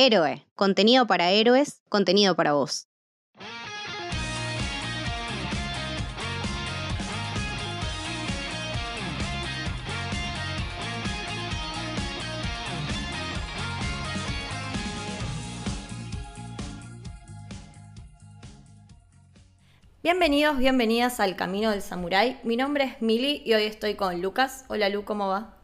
Héroe, contenido para héroes, contenido para vos. Bienvenidos, bienvenidas al Camino del Samurái. Mi nombre es Mili y hoy estoy con Lucas. Hola Lu, ¿cómo va?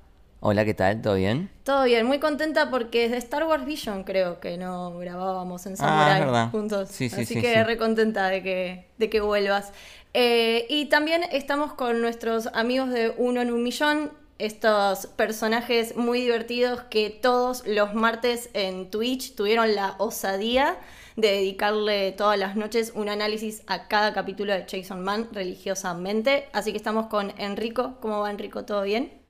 Hola, ¿qué tal? ¿Todo bien? Todo bien, muy contenta porque es de Star Wars Vision creo que no grabábamos en Ah, Samurai verdad. juntos. Sí, sí, Así sí, que re contenta de que, de que vuelvas. Eh, y también estamos con nuestros amigos de Uno en un Millón, estos personajes muy divertidos que todos los martes en Twitch tuvieron la osadía de dedicarle todas las noches un análisis a cada capítulo de Jason Man religiosamente. Así que estamos con Enrico. ¿Cómo va Enrico? ¿Todo bien?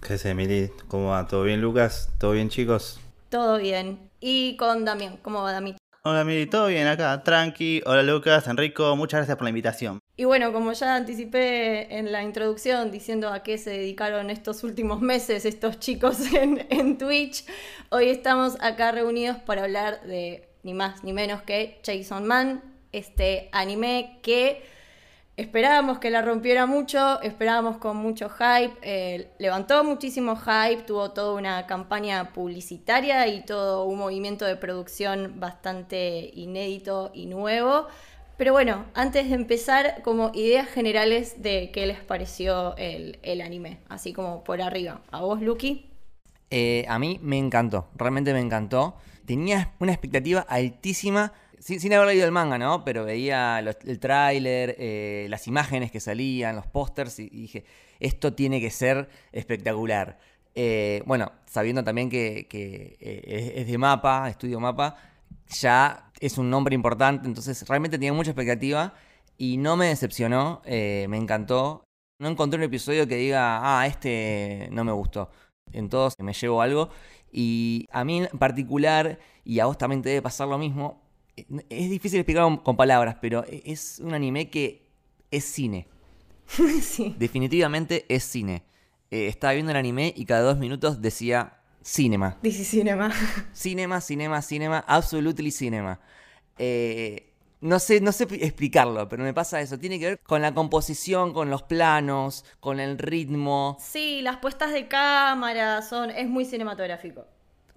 ¿Qué haces, Emily? ¿Cómo va? ¿Todo bien, Lucas? ¿Todo bien, chicos? Todo bien. Y con Damián. ¿Cómo va Dami? Hola, Emily, ¿todo bien acá? Tranqui. Hola, Lucas, Enrico, muchas gracias por la invitación. Y bueno, como ya anticipé en la introducción diciendo a qué se dedicaron estos últimos meses estos chicos en, en Twitch, hoy estamos acá reunidos para hablar de ni más ni menos que Jason Man, este anime que esperábamos que la rompiera mucho, esperábamos con mucho hype, eh, levantó muchísimo hype, tuvo toda una campaña publicitaria y todo un movimiento de producción bastante inédito y nuevo. Pero bueno, antes de empezar, como ideas generales de qué les pareció el, el anime, así como por arriba. ¿A vos, Lucky? Eh, a mí me encantó, realmente me encantó. Tenía una expectativa altísima, sin, haber leído el manga, ¿no? Pero veía el tráiler, eh, las imágenes que salían, los pósters y, dije, esto tiene que ser espectacular. Eh, bueno, sabiendo también que, eh, es, de Mapa, Estudio Mapa, ya es un nombre importante, entonces realmente tenía mucha expectativa y no me decepcionó, me encantó. No encontré un episodio que diga, ah, este no me gustó. En todos me llevo algo. Y a mí en particular, y a vos también te debe pasar lo mismo, es difícil explicar con, palabras, pero e, es un anime que es cine. sí. Definitivamente es cine. Eh, estaba viendo el anime y cada dos minutos decía cinema. DC Cinema. Cinema, cinema, cinema, absolutely cinema. Eh, no sé, no sé explicarlo, pero me pasa eso. Tiene que ver con la composición, con los planos, con el ritmo. Sí, las puestas de cámara son. es muy cinematográfico.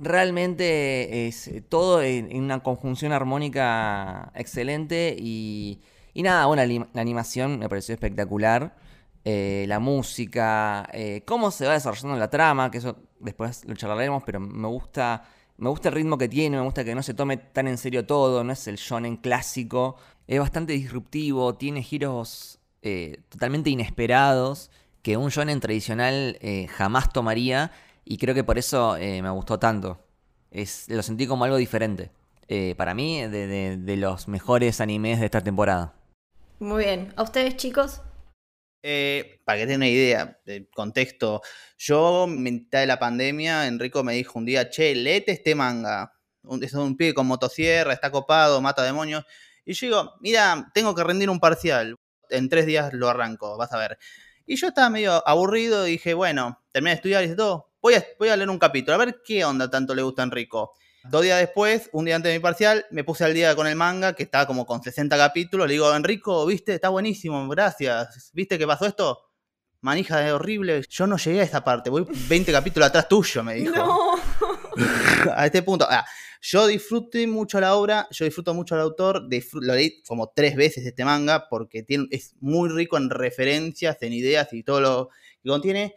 Realmente es eh, todo en, una conjunción armónica excelente y, nada, bueno, la, anim- la animación me pareció espectacular. Eh, la música, eh, cómo se va desarrollando la trama, que eso después lo charlaremos, pero me gusta, me gusta el ritmo que tiene, me gusta que no se tome tan en serio todo, no es el shonen clásico, es bastante disruptivo, tiene giros totalmente inesperados que un shonen tradicional jamás tomaría y creo que por eso eh, me gustó tanto. Es, lo sentí como algo diferente. Eh, para mí, de, de- de los mejores animes de esta temporada. Muy bien. ¿A ustedes, chicos? Eh, para que tengan una idea del contexto, yo, en mitad de la pandemia, Enrico me dijo un día, che, léete este manga. Un- Es un pibe con motosierra, está copado, mata demonios. Y yo digo, mira, tengo que rendir un parcial. En tres días lo arranco, vas a ver. Y yo estaba medio aburrido y dije, bueno, terminé de estudiar y todo, voy a, voy a leer un capítulo, a ver qué onda tanto le gusta a Enrico. Dos días después, un día antes de mi parcial, me puse al día con el manga, que estaba como con 60 capítulos. Le digo, Enrico, viste, está buenísimo, gracias. ¿Viste que pasó esto? Manija, es horrible. Yo no llegué a esa parte, voy 20 capítulos atrás tuyo, me dijo. No. A este punto. Ah, yo disfruté mucho la obra, yo disfruto mucho al autor, lo leí como tres veces este manga porque tiene, es muy rico en referencias, en ideas y todo lo que contiene.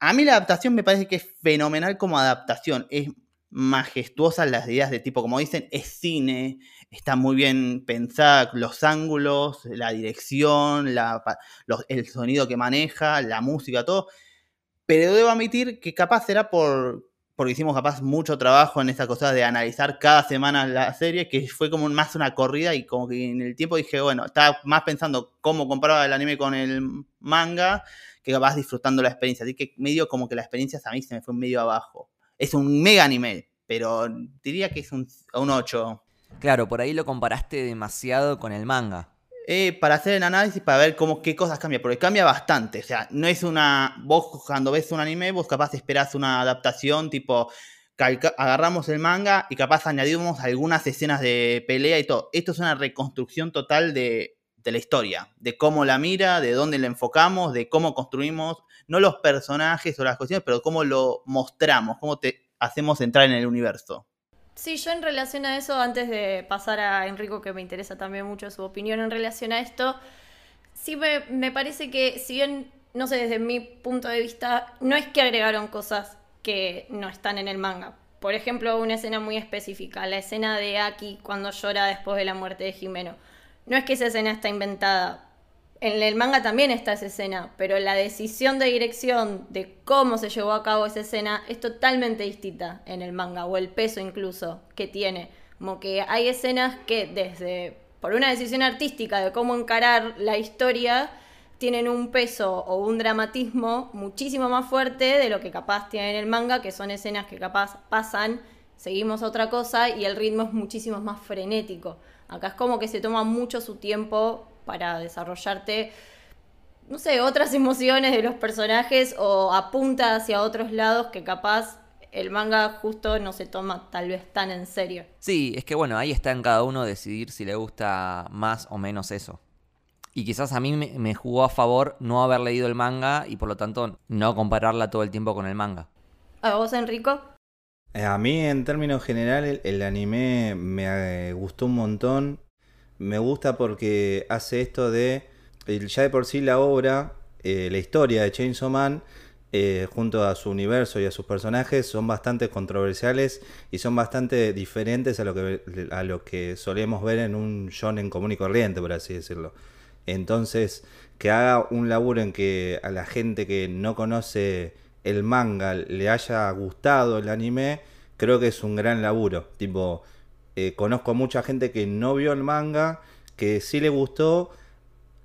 A mí la adaptación me parece que es fenomenal como adaptación. Es majestuosa las ideas de tipo, como dicen, es cine, está muy bien pensada, los ángulos, la dirección, el sonido que maneja, la música, todo. Pero debo admitir que capaz será por, porque hicimos capaz mucho trabajo en esa cosa de analizar cada semana la serie, que fue como más una corrida y como que en el tiempo dije, bueno, estaba más pensando cómo comparaba el anime con el manga, que capaz disfrutando la experiencia. Así que medio como que la experiencia a mí se me fue medio abajo. Es un mega anime, pero diría que es un, un 8. Claro, por ahí lo comparaste demasiado con el manga. Eh, para hacer el análisis, para ver cómo, qué cosas cambia, porque cambia bastante. O sea, no es una. Vos cuando ves un anime, vos capaz esperás una adaptación tipo agarramos el manga y capaz añadimos algunas escenas de pelea y todo. Esto es una reconstrucción total de, de la historia, de cómo la mira, de dónde la enfocamos, de cómo construimos, no los personajes o las cuestiones, pero cómo lo mostramos, cómo te hacemos entrar en el universo. Sí, yo en relación a eso, antes de pasar a Enrico, que me interesa también mucho su opinión en relación a esto, sí me, me parece que, si bien, no sé, desde mi punto de vista, no es que agregaron cosas que no están en el manga. Por ejemplo, una escena muy específica, la escena de Aki cuando llora después de la muerte de Jimeno. No es que esa escena está inventada, en el manga también está esa escena, pero la decisión de dirección de cómo se llevó a cabo esa escena es totalmente distinta en el manga, o el peso incluso que tiene. Como que hay escenas que desde, por una decisión artística de cómo encarar la historia, tienen un peso o un dramatismo muchísimo más fuerte de lo que capaz tiene en el manga, que son escenas que capaz pasan, seguimos otra cosa y el ritmo es muchísimo más frenético. Acá es como que se toma mucho su tiempo para desarrollarte, no sé, otras emociones de los personajes o apunta hacia otros lados que capaz el manga justo no se toma tal vez tan en serio. Sí, es que bueno, ahí está en cada uno decidir si le gusta más o menos eso. Y quizás a mí me, jugó a favor no haber leído el manga y por lo tanto no compararla todo el tiempo con el manga. ¿A vos, Enrico? Eh, a mí, en términos generales, el anime me eh, gustó un montón me gusta porque hace esto de, ya de por sí la obra, eh, la historia de Chainsaw Man, junto a su universo y a sus personajes, son bastante controversiales y son bastante diferentes a lo que, a lo que solemos ver en un shonen común y corriente, por así decirlo. Entonces, que haga un laburo en que a la gente que no conoce el manga le haya gustado el anime, creo que es un gran laburo. Tipo, eh, conozco mucha gente que no vio el manga, que sí le gustó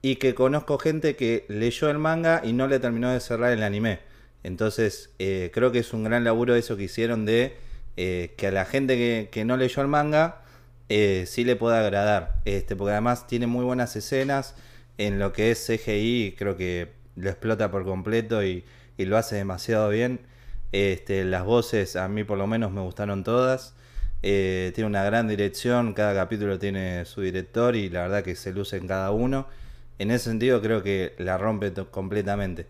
y que conozco gente que leyó el manga y no le terminó de cerrar el anime. Entonces eh, creo que es un gran laburo eso que hicieron de eh, que a la gente que, no leyó el manga sí le pueda agradar. Este, porque además tiene muy buenas escenas en lo que es CGI, creo que lo explota por completo y, y lo hace demasiado bien. Este, las voces a mí por lo menos me gustaron todas. Eh, tiene una gran dirección, cada capítulo tiene su director y la verdad que se luce en cada uno. En ese sentido creo que la rompe completamente.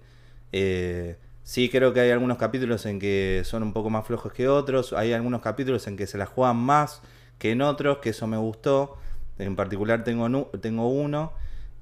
Eh, sí creo que hay algunos capítulos en que son un poco más flojos que otros, hay algunos capítulos en que se la juegan más que en otros, que eso me gustó. En particular tengo, tengo uno.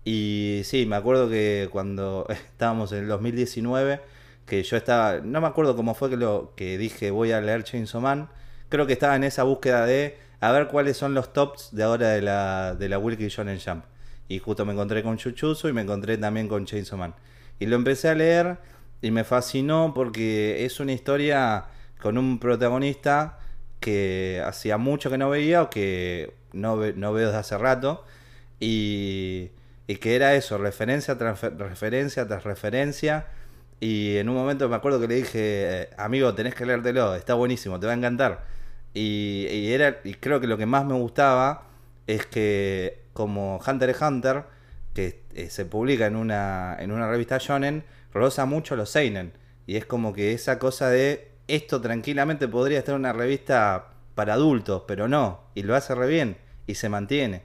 Y sí, me acuerdo que cuando estábamos en el 2019, que yo estaba, no me acuerdo cómo fue que, lo, que dije voy a leer Chainsaw Man creo que estaba en esa búsqueda de a ver cuáles son los tops de ahora de la, de la Wilkie Shonen Jump. Y justo me encontré con Chuchuzo y me encontré también con Chainsaw Man. Y lo empecé a leer y me fascinó porque es una historia con un protagonista que hacía mucho que no veía o que no, no veo desde hace rato. Y, y que era eso, referencia tras referencia tras referencia. Y en un momento me acuerdo que le dije, amigo, tenés que leértelo, está buenísimo, te va a encantar. Y, era, y creo que lo que más me gustaba es que como Hunter x Hunter, que eh, se publica en una, en una revista shonen, rosa mucho los seinen. Y es como que esa cosa de esto tranquilamente podría estar en una revista para adultos, pero no. Y lo hace re bien y se mantiene.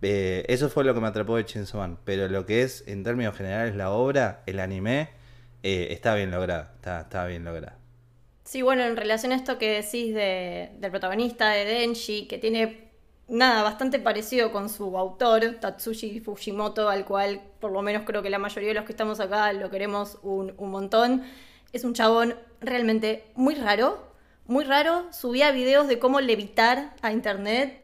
Eh, eso fue lo que me atrapó de Chainsaw Man. Pero lo que es, en términos generales, la obra, el anime, eh, está bien lograda. Está, está bien lograda. Sí, bueno, en relación a esto que decís de, del protagonista de Denji, que tiene nada bastante parecido con su autor, Tatsushi Fujimoto, al cual por lo menos creo que la mayoría de los que estamos acá lo queremos un, un montón. Es un chabón realmente muy raro, muy raro. Subía videos de cómo levitar a internet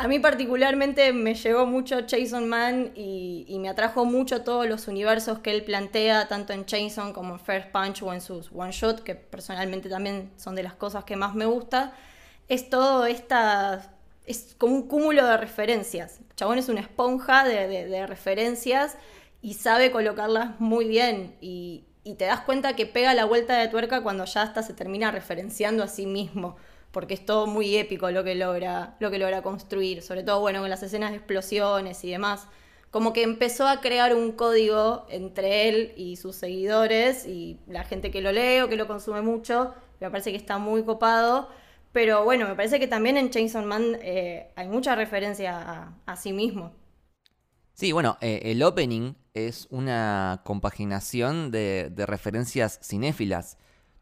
a mí particularmente me llegó mucho Jason Man y, me atrajo mucho todos los universos que él plantea, tanto en Jason como en First Punch o en sus One Shot, que personalmente también son de las cosas que más me gusta. Es todo esta... es como un cúmulo de referencias. chabón es una esponja de, referencias y sabe colocarlas muy bien y, y te das cuenta que pega la vuelta de tuerca cuando ya hasta se termina referenciando a sí mismo porque es todo muy épico lo que logra, lo que logra construir, sobre todo bueno, con las escenas de explosiones y demás. Como que empezó a crear un código entre él y sus seguidores y la gente que lo lee o que lo consume mucho, me parece que está muy copado, Pero bueno, me parece que también en Chainsaw Man eh, hay mucha referencia a, sí mismo. Sí, bueno, eh, el opening es una compaginación de referencias cinéfilas.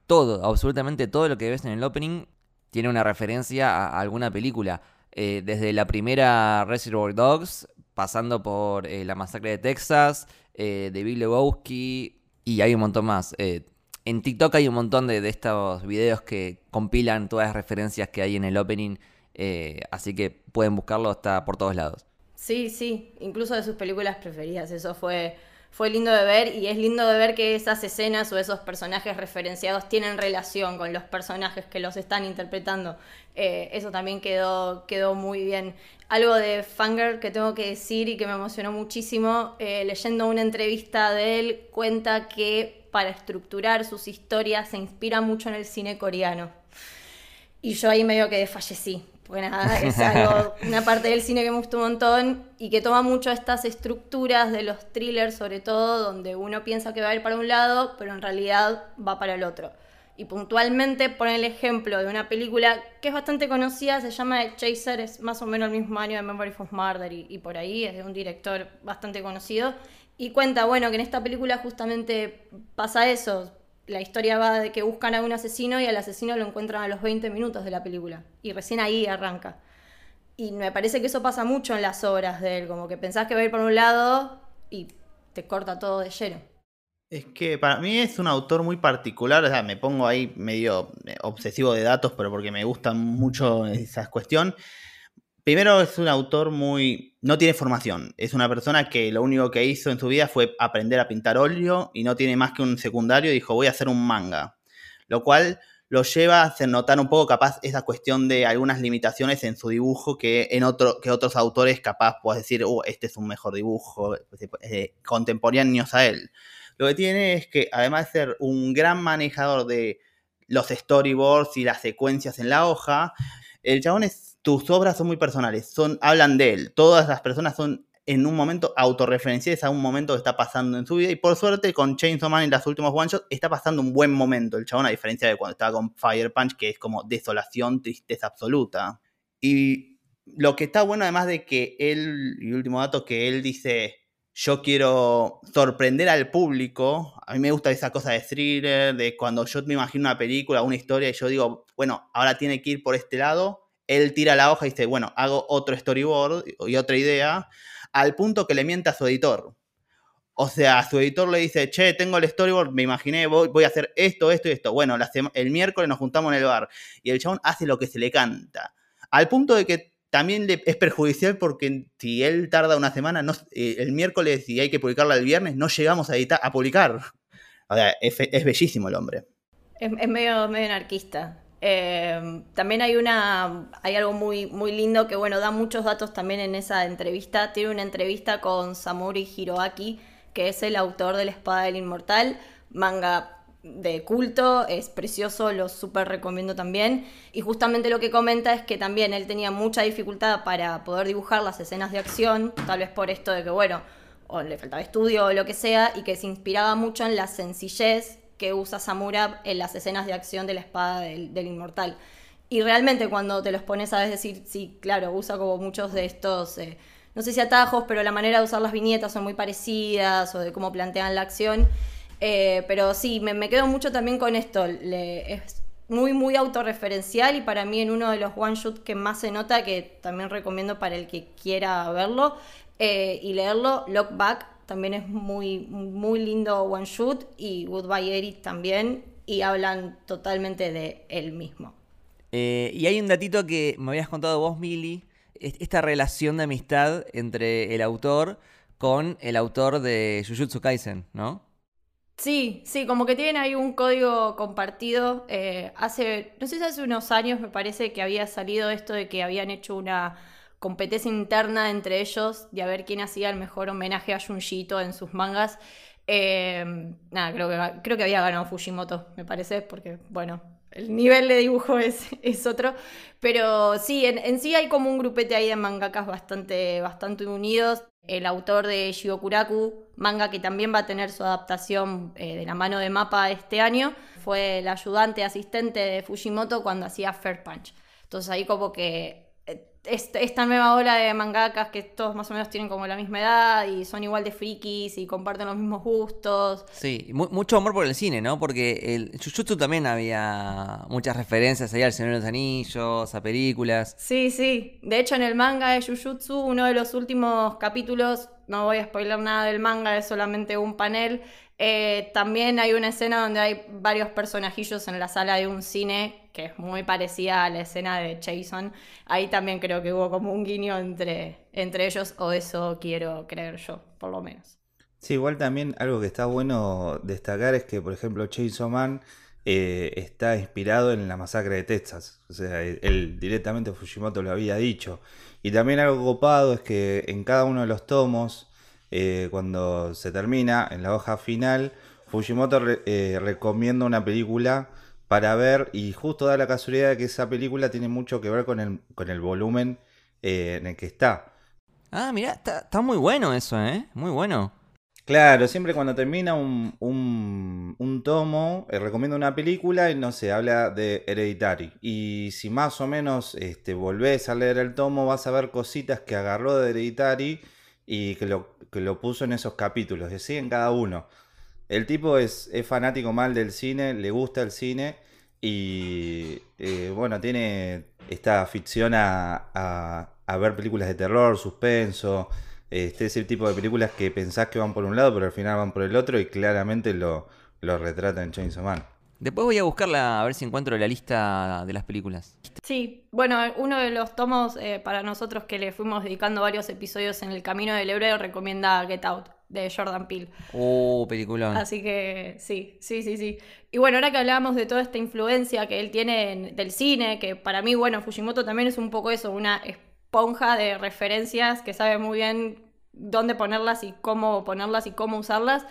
Todo, absolutamente todo lo que ves en el opening tiene una referencia a, alguna película. Eh, desde la primera Reservoir Dogs, pasando por eh, La Masacre de Texas, eh, de Big Lebowski, y hay un montón más. En TikTok hay un montón de, de estos videos que compilan todas las referencias que hay en el opening, así que pueden buscarlo hasta por todos lados. Sí, sí, incluso de sus películas preferidas. Eso fue, fue lindo de ver y es lindo de ver que esas escenas o esos personajes referenciados tienen relación con los personajes que los están interpretando. Eh, eso también quedó, quedó muy bien. Algo de Fanger que tengo que decir y que me emocionó muchísimo, eh, leyendo una entrevista de él, cuenta que para estructurar sus historias se inspira mucho en el cine coreano. Y yo ahí medio que desfallecí, porque nada, es algo, una parte del cine que me gustó un montón y que toma mucho estas estructuras de los thrillers, sobre todo, donde uno piensa que va a ir para un lado, pero en realidad va para el otro. Y puntualmente pone el ejemplo de una película que es bastante conocida, se llama The Chaser, es más o menos el mismo año de Memory of Murder y, y por ahí, es de un director bastante conocido. Y cuenta, bueno, que en esta película justamente pasa eso, la historia va de que buscan a un asesino y al asesino lo encuentran a los 20 minutos de la película. Y recién ahí arranca. Y me parece que eso pasa mucho en las obras de él, como que pensás que va a ir por un lado y te corta todo de lleno. Es que para mí es un autor muy particular, o sea, me pongo ahí medio eh, obsesivo de datos, pero porque me gusta mucho esa cuestión. Primero es un autor muy... no tiene formación, es una persona que lo único que hizo en su vida fue aprender a pintar óleo y no tiene más que un secundario y dijo voy a hacer un manga. Lo cual lo lleva a hacer notar un poco capaz esa cuestión de algunas limitaciones en su dibujo que en otro, que otros autores capaz puedes decir, uh, este es un mejor dibujo, eh, contemporáneos a él. Lo que tiene es que, además de ser un gran manejador de los storyboards y las secuencias en la hoja, el chabón es, tus obras son muy personales, son, hablan de él. Todas las personas son en un momento autorreferenciales a un momento que está pasando en su vida. Y por suerte, con Chainsaw Man en las últimos one shots, está pasando un buen momento el chabón, a diferencia de cuando estaba con Fire Punch, que es como desolación, tristeza absoluta. Y lo que está bueno, además de que él, y último dato, que él dice yo quiero sorprender al público. A mí me gusta esa cosa de thriller, de cuando yo me imagino una película, una historia, y yo digo, bueno, ahora tiene que ir por este lado. Él tira la hoja y dice, bueno, hago otro storyboard y otra idea, al punto que le mienta a su editor. O sea, su editor le dice, che, tengo el storyboard, me imaginé, voy, a hacer esto, esto y esto. Bueno, la el miércoles nos juntamos en el bar. Y el chabón hace lo que se le canta. Al punto de que también le, es perjudicial porque si él tarda una semana, no, eh, el miércoles y hay que publicarla el viernes, no llegamos a, editar, a publicar. O sea, es, es bellísimo el hombre. Es, es medio, medio anarquista. Eh, también hay una hay algo muy, muy lindo que bueno da muchos datos también en esa entrevista. Tiene una entrevista con Samuri Hiroaki, que es el autor de La Espada del Inmortal, manga de culto, es precioso, lo súper recomiendo también. Y justamente lo que comenta es que también él tenía mucha dificultad para poder dibujar las escenas de acción, tal vez por esto de que, bueno, o le faltaba estudio o lo que sea, y que se inspiraba mucho en la sencillez que usa Samura en las escenas de acción de la espada del, inmortal. Y realmente cuando te los pones a decir, sí, claro, usa como muchos de estos, eh, no sé si atajos, pero la manera de usar las viñetas son muy parecidas o de cómo plantean la acción. Eh, pero sí, me, quedo mucho también con esto. Le, es muy, muy autorreferencial y para mí en uno de los one shot que más se nota, que también recomiendo para el que quiera verlo eh, y leerlo, Look Back también es muy, muy lindo one shoot y Goodbye Eric también y hablan totalmente de él mismo. Eh, y hay un datito que me habías contado vos, Mili, esta relación de amistad entre el autor con el autor de Jujutsu Kaisen, ¿no? Sí, sí, como que tienen ahí un código compartido. Eh, hace, no sé si hace unos años me parece que había salido esto de que habían hecho una competencia interna entre ellos de a ver quién hacía el mejor homenaje a Junjito en sus mangas. Eh, nada, creo que, creo que había ganado Fujimoto, me parece, porque, bueno, el nivel de dibujo es, es otro. Pero sí, en, en, sí hay como un grupete ahí de mangakas bastante, bastante unidos. El autor de Shigokuraku, manga que también va a tener su adaptación eh, de la mano de Mapa este año, fue el ayudante asistente de Fujimoto cuando hacía Fair Punch. Entonces ahí como que esta nueva ola de mangakas que todos más o menos tienen como la misma edad y son igual de frikis y comparten los mismos gustos. Sí, mucho amor por el cine, ¿no? Porque el Jujutsu también había muchas referencias ahí al Señor de los Anillos, a películas. Sí, sí. De hecho, en el manga de Jujutsu, uno de los últimos capítulos, no voy a spoiler nada del manga, es solamente un panel. Eh, también hay una escena donde hay varios personajillos en la sala de un cine que es muy parecida a la escena de Jason. Ahí también creo que hubo como un guiño entre, entre ellos, o eso quiero creer yo, por lo menos. Sí, igual también algo que está bueno destacar es que, por ejemplo, Chainsaw Man eh, está inspirado en la masacre de Texas. O sea, él directamente Fujimoto lo había dicho. Y también algo copado es que en cada uno de los tomos, eh, cuando se termina, en la hoja final, Fujimoto eh, recomienda una película para ver y justo da la casualidad de que esa película tiene mucho que ver con el, con el volumen eh, en el que está. Ah, mira, está, muy bueno eso, ¿eh? Muy bueno. Claro, siempre cuando termina un, un, tomo, eh, recomiendo una película y no sé, habla de Hereditary. Y si más o menos este, volvés a leer el tomo, vas a ver cositas que agarró de Hereditary y que lo, que lo puso en esos capítulos, y en cada uno. El tipo es, fanático mal del cine, le gusta el cine y eh, bueno, tiene esta afición a, ver películas de terror, suspenso, este es el tipo de películas que pensás que van por un lado, pero al final van por el otro y claramente lo, lo retrata en Chainsaw Man. Después voy a buscarla a ver si encuentro la lista de las películas. Sí, bueno, uno de los tomos eh, para nosotros que le fuimos dedicando varios episodios en el Camino del Héroe recomienda Get Out de Jordan Peele. Oh, película. Así que sí, sí, sí, sí. Y bueno, ahora que hablábamos de toda esta influencia que él tiene del cine, que para mí, bueno, Fujimoto también es un poco eso, una esponja de referencias que sabe muy bien dónde ponerlas y cómo ponerlas y cómo usarlas.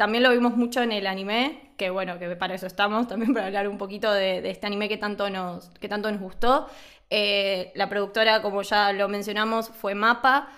También lo vimos mucho en el anime, que bueno, que para eso estamos, también para hablar un poquito de, este anime que tanto nos, que tanto nos gustó. Eh, la productora, como ya lo mencionamos, fue Mapa.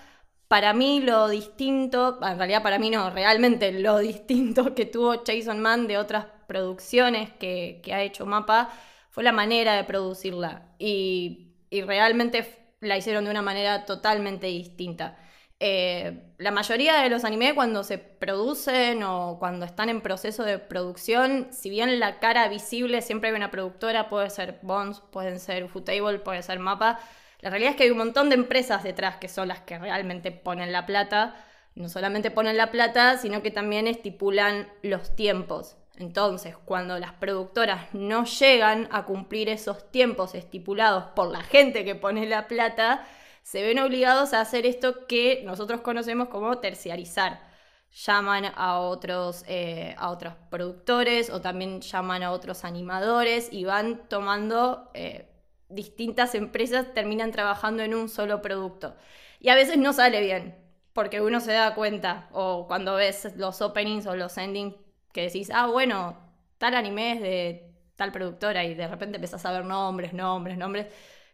Para mí lo distinto, en realidad para mí no, realmente lo distinto que tuvo Jason Man de otras producciones que, ha hecho Mapa fue la manera de producirla y, realmente la hicieron de una manera totalmente distinta. Eh, la mayoría de los animes cuando se producen o cuando están en proceso de producción, si bien la cara visible siempre hay una productora, puede ser Bones, pueden ser Ufotable, puede ser Mapa, la realidad es que hay un montón de empresas detrás que son las que realmente ponen la plata. No solamente ponen la plata, sino que también estipulan los tiempos. Entonces, cuando las productoras no llegan a cumplir esos tiempos estipulados por la gente que pone la plata, se ven obligados a hacer esto que nosotros conocemos como terciarizar. Llaman a otros, eh, a otros productores o también llaman a otros animadores y van tomando eh, distintas empresas terminan trabajando en un solo producto. Y a veces no sale bien, porque uno se da cuenta, o cuando ves los openings o los endings, que decís, ah, bueno, tal anime es de tal productora, y de repente empezás a ver nombres, nombres, nombres.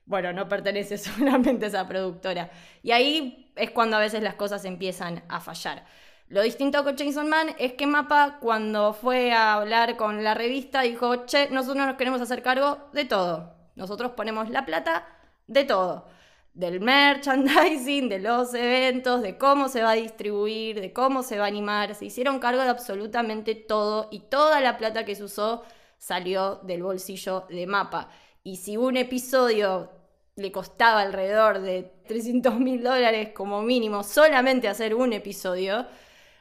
Bueno, no pertenece solamente a esa productora. Y ahí es cuando a veces las cosas empiezan a fallar. Lo distinto con Chainsaw Man es que Mapa, cuando fue a hablar con la revista, dijo, che, nosotros nos queremos hacer cargo de todo. Nosotros ponemos la plata de todo. Del merchandising, de los eventos, de cómo se va a distribuir, de cómo se va a animar. Se hicieron cargo de absolutamente todo y toda la plata que se usó salió del bolsillo de Mapa. Y si un episodio le costaba alrededor de 300 mil dólares como mínimo solamente hacer un episodio,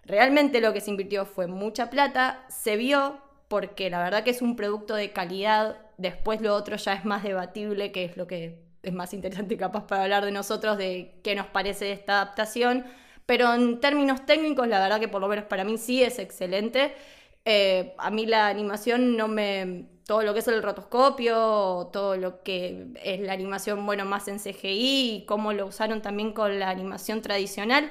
realmente lo que se invirtió fue mucha plata, se vio porque la verdad que es un producto de calidad Después lo otro ya es más debatible, que es lo que es más interesante capaz para hablar de nosotros, de qué nos parece esta adaptación. Pero en términos técnicos, la verdad que por lo menos para mí sí es excelente. Eh, a mí la animación no me... Todo lo que es el rotoscopio, todo lo que es la animación, bueno, más en CGI y cómo lo usaron también con la animación tradicional,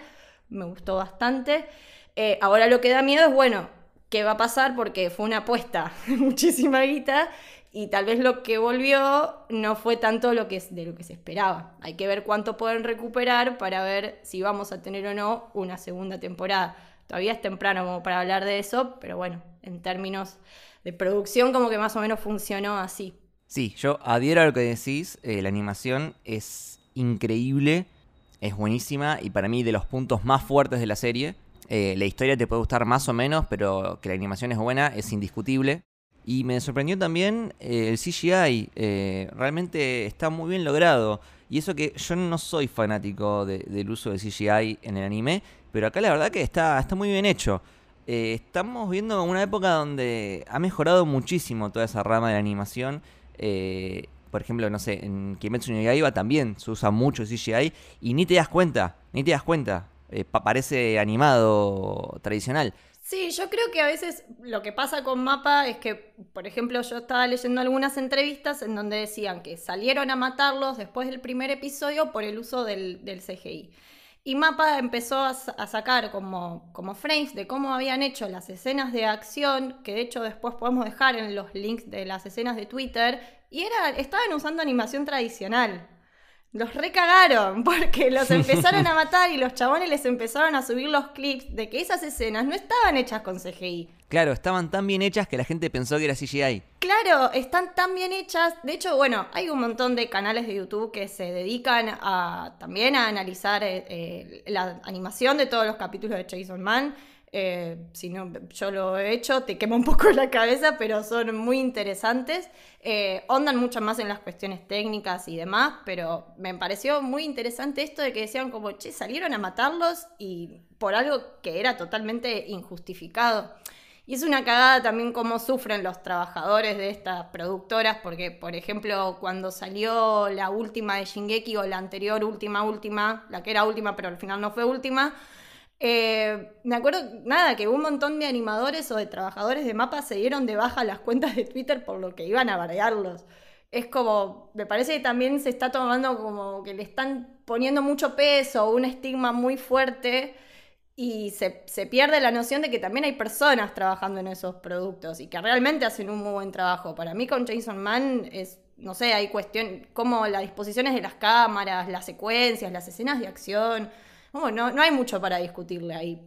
me gustó bastante. Eh, ahora lo que da miedo es, bueno, qué va a pasar porque fue una apuesta, muchísima guita, y tal vez lo que volvió no fue tanto lo que, de lo que se esperaba. Hay que ver cuánto pueden recuperar para ver si vamos a tener o no una segunda temporada. Todavía es temprano para hablar de eso, pero bueno, en términos de producción como que más o menos funcionó así. Sí, yo adhiero a lo que decís, eh, la animación es increíble, es buenísima y para mí de los puntos más fuertes de la serie. Eh, la historia te puede gustar más o menos, pero que la animación es buena es indiscutible. Y me sorprendió también eh, el CGI, realmente está muy bien logrado. Y eso que yo no soy fanático del uso del CGI en el anime, pero acá la verdad que está, está muy bien hecho. Estamos viendo una época donde ha mejorado muchísimo toda esa rama de la animación eh, por ejemplo, no sé, en Kimetsu no Yaiba también se usa mucho CGI y ni te das cuenta, ni te das cuenta. Eh, parece animado tradicional. Sí, yo creo que a veces lo que pasa con Mapa es que, por ejemplo, yo estaba leyendo algunas entrevistas en donde decían que salieron a matarlos después del primer episodio por el uso del, del CGI. Y Mapa empezó a, sacar como, frames de cómo habían hecho las escenas de acción, que de hecho después podemos dejar en los links de las escenas de Twitter, y era, estaban usando animación tradicional. Los recagaron porque los empezaron a matar y los chabones les empezaron a subir los clips de que esas escenas no estaban hechas con CGI. Claro, estaban tan bien hechas que la gente pensó que era CGI. Claro, están tan bien hechas. De hecho, bueno, hay un montón de canales de YouTube que se dedican a también a analizar eh, eh, la animación de todos los capítulos de Jason Man. Eh, si no, yo lo he hecho, te quema un poco la cabeza, pero son muy interesantes. Eh, ondan mucho más en las cuestiones técnicas y demás, pero me pareció muy interesante esto de que decían como, che, salieron a matarlos y por algo que era totalmente injustificado. Y es una cagada también cómo sufren los trabajadores de estas productoras, porque, por ejemplo, cuando salió la última de Shingeki o la anterior última, última, la que era última pero al final no fue última, eh, me acuerdo, nada, que un montón de animadores o de trabajadores de mapas se dieron de baja las cuentas de Twitter por lo que iban a variarlos. Es como, me parece que también se está tomando como que le están poniendo mucho peso, un estigma muy fuerte y se, se, pierde la noción de que también hay personas trabajando en esos productos y que realmente hacen un muy buen trabajo. Para mí con Jason Mann es, no sé, hay cuestión como las disposiciones de las cámaras, las secuencias, las escenas de acción no, no hay mucho para discutirle ahí.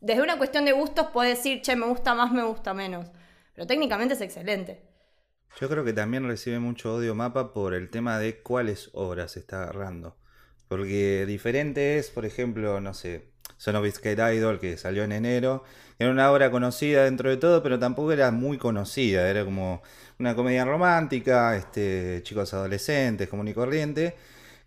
Desde una cuestión de gustos puede decir, che, me gusta más, me gusta menos. Pero técnicamente es excelente. Yo creo que también recibe mucho odio Mapa por el tema de cuáles obras está agarrando. Porque diferente es, por ejemplo, no sé, Son of Skate Idol, que salió en enero. Era una obra conocida dentro de todo, pero tampoco era muy conocida. Era como una comedia romántica, este, chicos adolescentes, común y corriente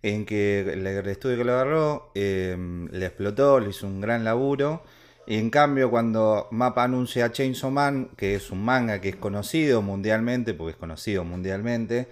en que el, estudio que lo agarró em, le explotó, le hizo un gran laburo. Y en cambio, cuando Mapa anuncia a Chainsaw Man, que es un manga que es conocido mundialmente, porque es conocido mundialmente,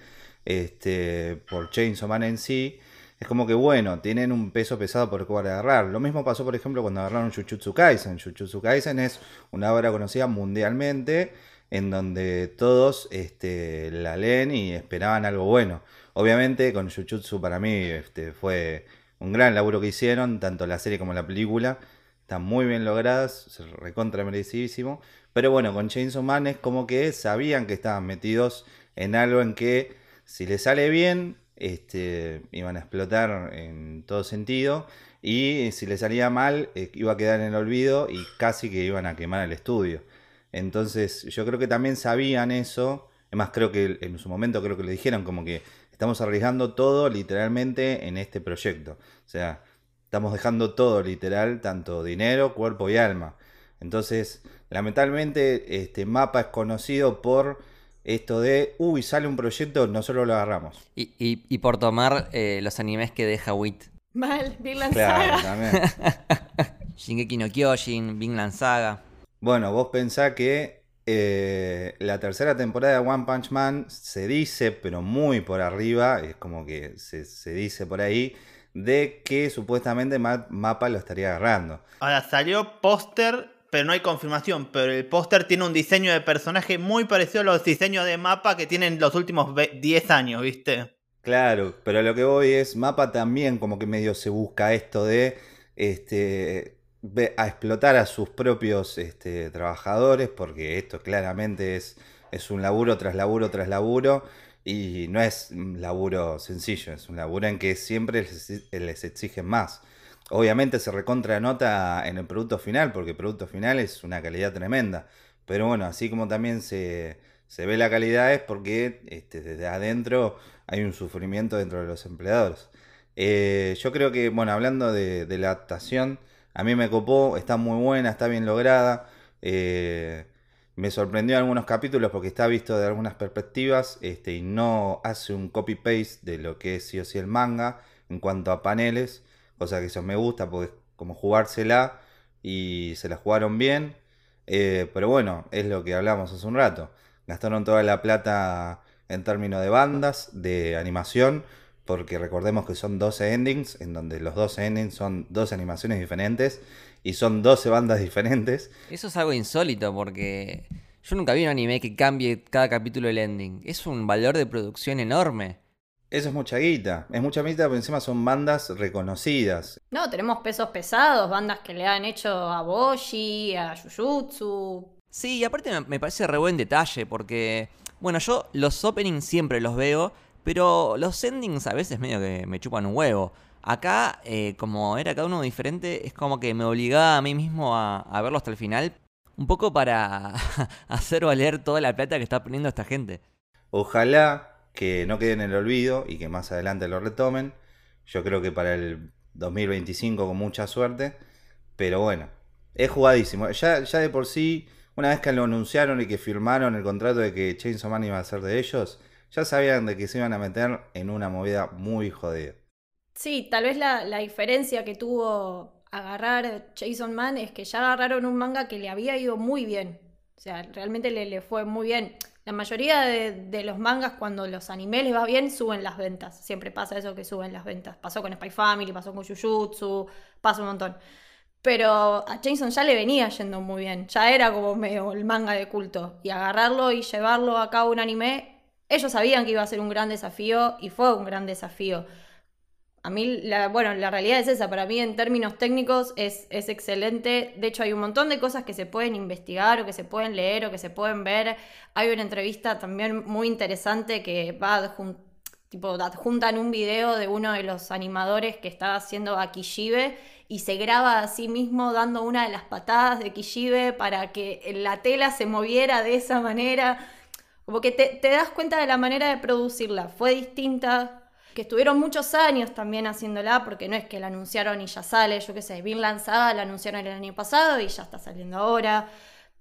este, por Chainsaw Man en sí, es como que bueno, tienen un peso pesado por cual agarrar. Lo mismo pasó, por ejemplo, cuando agarraron Jujutsu Kaisen. Jujutsu Kaisen es una obra conocida mundialmente, en donde todos este, la leen y esperaban algo bueno. Obviamente con Jujutsu para mí este, fue un gran laburo que hicieron, tanto la serie como la película. Están muy bien logradas, se recontra merecidísimo. Pero bueno, con Chainsaw Man es como que sabían que estaban metidos en algo en que si les sale bien, este, iban a explotar en todo sentido. Y si les salía mal, eh, iba a quedar en el olvido y casi que iban a quemar el estudio. Entonces yo creo que también sabían eso. Además creo que en su momento creo que le dijeron como que estamos arriesgando todo literalmente en este proyecto. O sea, estamos dejando todo literal, tanto dinero, cuerpo y alma. Entonces, lamentablemente, este mapa es conocido por esto de, uy, sale un proyecto, nosotros lo agarramos. Y, por tomar eh, los animes que deja Wit. Mal, Vinland claro, Saga. También. Shingeki no Kyojin, Vinland Saga. Bueno, vos pensás que eh, la tercera temporada de One Punch Man se dice, pero muy por arriba, es como que se, dice por ahí, de que supuestamente Mapa lo estaría agarrando. Ahora salió póster, pero no hay confirmación, pero el póster tiene un diseño de personaje muy parecido a los diseños de Mapa que tienen los últimos 10 años, ¿viste? Claro, pero lo que voy es, Mapa también como que medio se busca esto de este a explotar a sus propios este, trabajadores, porque esto claramente es es un laburo tras laburo tras laburo y no es un laburo sencillo, es un laburo en que siempre les, exigen más. Obviamente se recontra nota en el producto final, porque el producto final es una calidad tremenda. Pero bueno, así como también se, se ve la calidad es porque este, desde adentro hay un sufrimiento dentro de los empleadores. Eh, yo creo que, bueno, hablando de, de, la adaptación, a mí me copó, está muy buena, está bien lograda. Eh, me sorprendió algunos capítulos porque está visto de algunas perspectivas este, y no hace un copy-paste de lo que es sí o sí el manga en cuanto a paneles, cosa que eso me gusta porque es como jugársela y se la jugaron bien. Eh, pero bueno, es lo que hablamos hace un rato. Gastaron toda la plata en términos de bandas, de animación, porque recordemos que son 12 endings, en donde los 12 endings son 12 animaciones diferentes y son 12 bandas diferentes. Eso es algo insólito porque yo nunca vi un anime que cambie cada capítulo el ending. Es un valor de producción enorme. Eso es mucha guita. Es mucha guita, pero encima son bandas reconocidas. No, tenemos pesos pesados, bandas que le han hecho a Boshi, a Jujutsu. Sí, y aparte me parece re buen detalle porque, bueno, yo los openings siempre los veo, pero los endings a veces medio que me chupan un huevo. Acá, eh, como era cada uno diferente, es como que me obligaba a mí mismo a, a verlo hasta el final. Un poco para hacer valer toda la plata que está poniendo esta gente. Ojalá que no quede en el olvido y que más adelante lo retomen. Yo creo que para el 2025 con mucha suerte. Pero bueno, es jugadísimo. Ya, ya de por sí, una vez que lo anunciaron y que firmaron el contrato de que Chainsaw Man iba a ser de ellos, ya sabían de que se iban a meter en una movida muy jodida. Sí, tal vez la, la diferencia que tuvo agarrar Jason Man es que ya agarraron un manga que le había ido muy bien. O sea, realmente le, le fue muy bien. La mayoría de, de, los mangas, cuando los animes les va bien, suben las ventas. Siempre pasa eso que suben las ventas. Pasó con Spy Family, pasó con Jujutsu, pasa un montón. Pero a Jason ya le venía yendo muy bien. Ya era como medio el manga de culto. Y agarrarlo y llevarlo a cabo un anime, ellos sabían que iba a ser un gran desafío y fue un gran desafío. A mí, bueno, la realidad es esa. Para mí, en términos técnicos, es, es, excelente. De hecho, hay un montón de cosas que se pueden investigar o que se pueden leer o que se pueden ver. Hay una entrevista también muy interesante que va adjun tipo, un video de uno de los animadores que estaba haciendo a Kishibe y se graba a sí mismo dando una de las patadas de Kishibe para que la tela se moviera de esa manera. Como que te, das cuenta de la manera de producirla. Fue distinta, que estuvieron muchos años también haciéndola, porque no es que la anunciaron y ya sale, yo qué sé, bien lanzada, la anunciaron el año pasado y ya está saliendo ahora.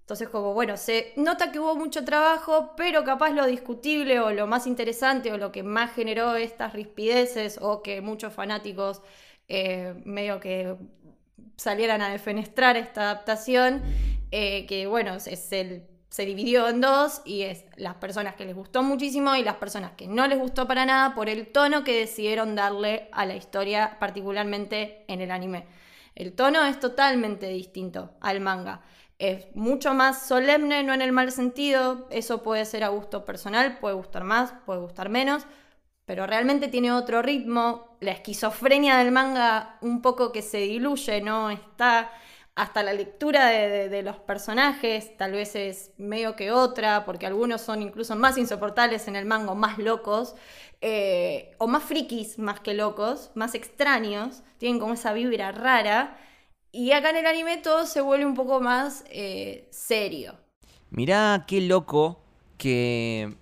Entonces, como bueno, se nota que hubo mucho trabajo, pero capaz lo discutible o lo más interesante o lo que más generó estas rispideces o que muchos fanáticos eh, medio que salieran a defenestrar esta adaptación, eh, que bueno, es el se dividió en dos y es las personas que les gustó muchísimo y las personas que no les gustó para nada por el tono que decidieron darle a la historia, particularmente en el anime. El tono es totalmente distinto al manga. Es mucho más solemne, no en el mal sentido. Eso puede ser a gusto personal, puede gustar más, puede gustar menos, pero realmente tiene otro ritmo. La esquizofrenia del manga un poco que se diluye, no está hasta la lectura de, los personajes tal vez es medio que otra, porque algunos son incluso más insoportables en el mango, más locos, eh, o más frikis más que locos, más extraños, tienen como esa vibra rara, y acá en el anime todo se vuelve un poco más eh, serio. Mirá qué loco que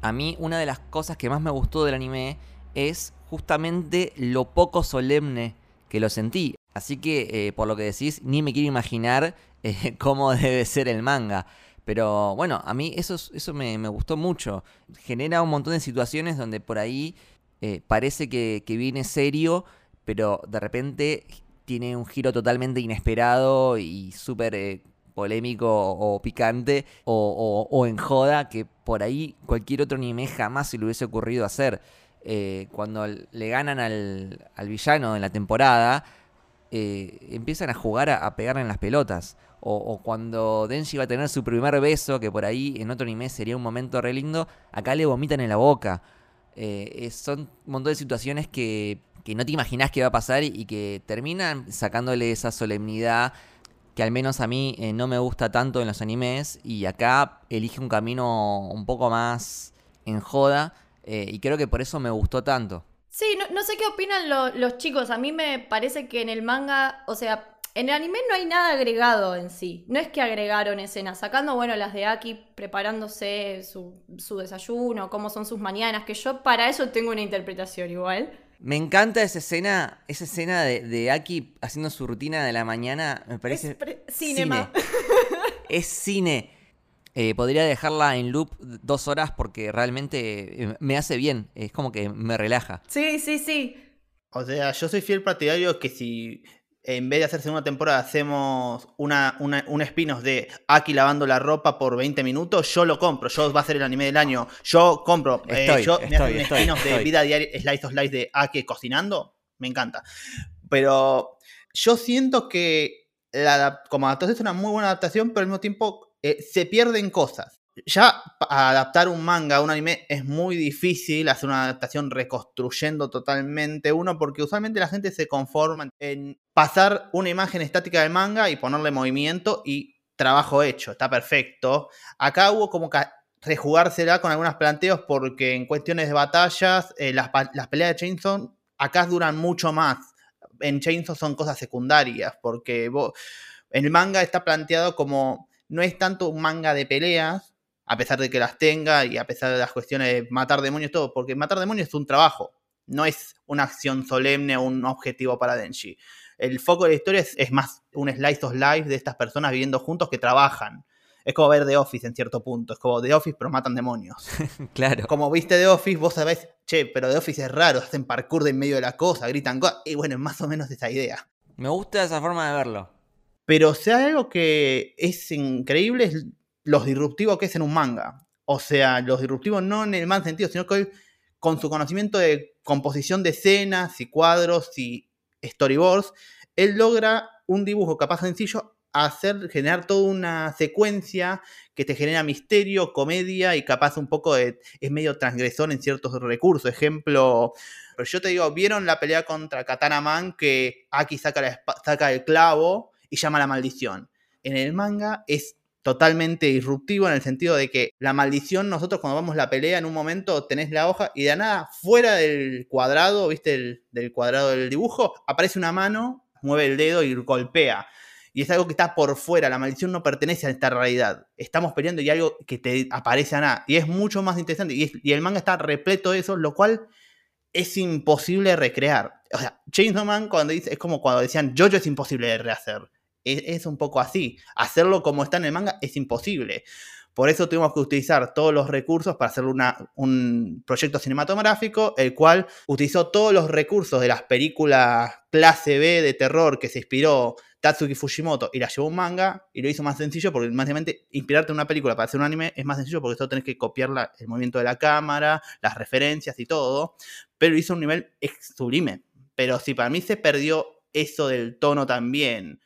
a mí una de las cosas que más me gustó del anime es justamente lo poco solemne que lo sentí. Así que, eh, por lo que decís, ni me quiero imaginar eh, cómo debe ser el manga. Pero bueno, a mí eso, eso me, gustó mucho. Genera un montón de situaciones donde por ahí eh, parece que, viene serio, pero de repente tiene un giro totalmente inesperado y súper eh, polémico o picante o, o, o, en joda que por ahí cualquier otro anime jamás se le hubiese ocurrido hacer. Eh, cuando le ganan al, al villano en la temporada, eh, empiezan a jugar a, a, pegarle en las pelotas. O, cuando Denji va a tener su primer beso, que por ahí en otro anime sería un momento re lindo, acá le vomitan en la boca. Eh, son un montón de situaciones que, que, no te imaginas que va a pasar y, que terminan sacándole esa solemnidad que al menos a mí eh, no me gusta tanto en los animes y acá elige un camino un poco más en joda y creo que por eso me gustó tanto. Sí, no, no sé qué opinan lo- los chicos. A mí me parece que en el manga, o sea, en el anime no hay nada agregado en sí. No es que agregaron escenas, sacando, bueno, las de Aki preparándose su, su desayuno, cómo son sus mañanas, que yo para eso tengo una interpretación igual. Me encanta esa escena, esa escena de, de Aki haciendo su rutina de la mañana, me parece Es cinema. cine. es cine. Eh, podría dejarla en loop dos horas porque realmente eh, me hace bien, es como que me relaja. Sí, sí, sí. O sea, yo soy fiel partidario que si en vez de hacer segunda temporada hacemos una, una- un spin-off de Aki lavando la ropa por 20 minutos, yo lo compro. Yo va a ser el anime del año. Yo compro. Eh, Estoy, yo me estoy, hacen un estoy, spin-off de estoy. vida diaria, slice of life de Aki cocinando. Me encanta. Pero yo siento que la, como adaptación es una muy buena adaptación, pero al mismo tiempo eh, se pierden cosas. Ya adaptar un manga a un anime es muy difícil, hacer una adaptación reconstruyendo totalmente uno, porque usualmente la gente se conforma en pasar una imagen estática del manga y ponerle movimiento y trabajo hecho, está perfecto. Acá hubo como que rejugársela con algunos planteos porque en cuestiones de batallas, eh, las, las peleas de Chainsaw acá duran mucho más. En Chainsaw son cosas secundarias, porque el manga está planteado como no es tanto un manga de peleas, a pesar de que las tenga y a pesar de las cuestiones de matar demonios todo, porque matar demonios es un trabajo, no es una acción solemne o un objetivo para Denji. El foco de la historia es, es más un slice of life de estas personas viviendo juntos que trabajan. Es como ver The Office en cierto punto, es como The Office pero matan demonios. Claro. Como viste The Office, vos sabés, che, pero The Office es raro, hacen parkour de en medio de la cosa, gritan cosas, y bueno, es más o menos esa idea. Me gusta esa forma de verlo. Pero si hay algo que es increíble es los disruptivos que es en un manga. O sea, los disruptivos no en el mal sentido, sino que él, con su conocimiento de composición de escenas y cuadros y storyboards, él logra un dibujo capaz sencillo hacer generar toda una secuencia que te genera misterio, comedia y capaz un poco de es medio transgresor en ciertos recursos. Ejemplo, pero yo te digo, ¿vieron la pelea contra Katana Man que Aki saca, la saca el clavo y llama la maldición? En el manga es totalmente disruptivo en el sentido de que la maldición, nosotros cuando vamos la pelea, en un momento tenés la hoja y de nada, fuera del cuadrado, ¿viste? El- del cuadrado del dibujo, aparece una mano, mueve el dedo y golpea. Y es algo que está por fuera, la maldición no pertenece a esta realidad. Estamos peleando y algo que te aparece a nada. Y es mucho más interesante. Y, es- y el manga está repleto de eso, lo cual es imposible recrear. O sea, Chainsaw Man cuando dice, es como cuando decían Jojo es imposible de rehacer. Es, un poco así. Hacerlo como está en el manga es imposible. Por eso tuvimos que utilizar todos los recursos para hacer una, un proyecto cinematográfico, el cual utilizó todos los recursos de las películas clase B de terror que se inspiró Tatsuki Fujimoto y la llevó a un manga y lo hizo más sencillo porque básicamente inspirarte en una película para hacer un anime es más sencillo porque solo tenés que copiar el movimiento de la cámara, las referencias y todo, pero hizo un nivel sublime. Pero sí, para mí se perdió eso del tono también.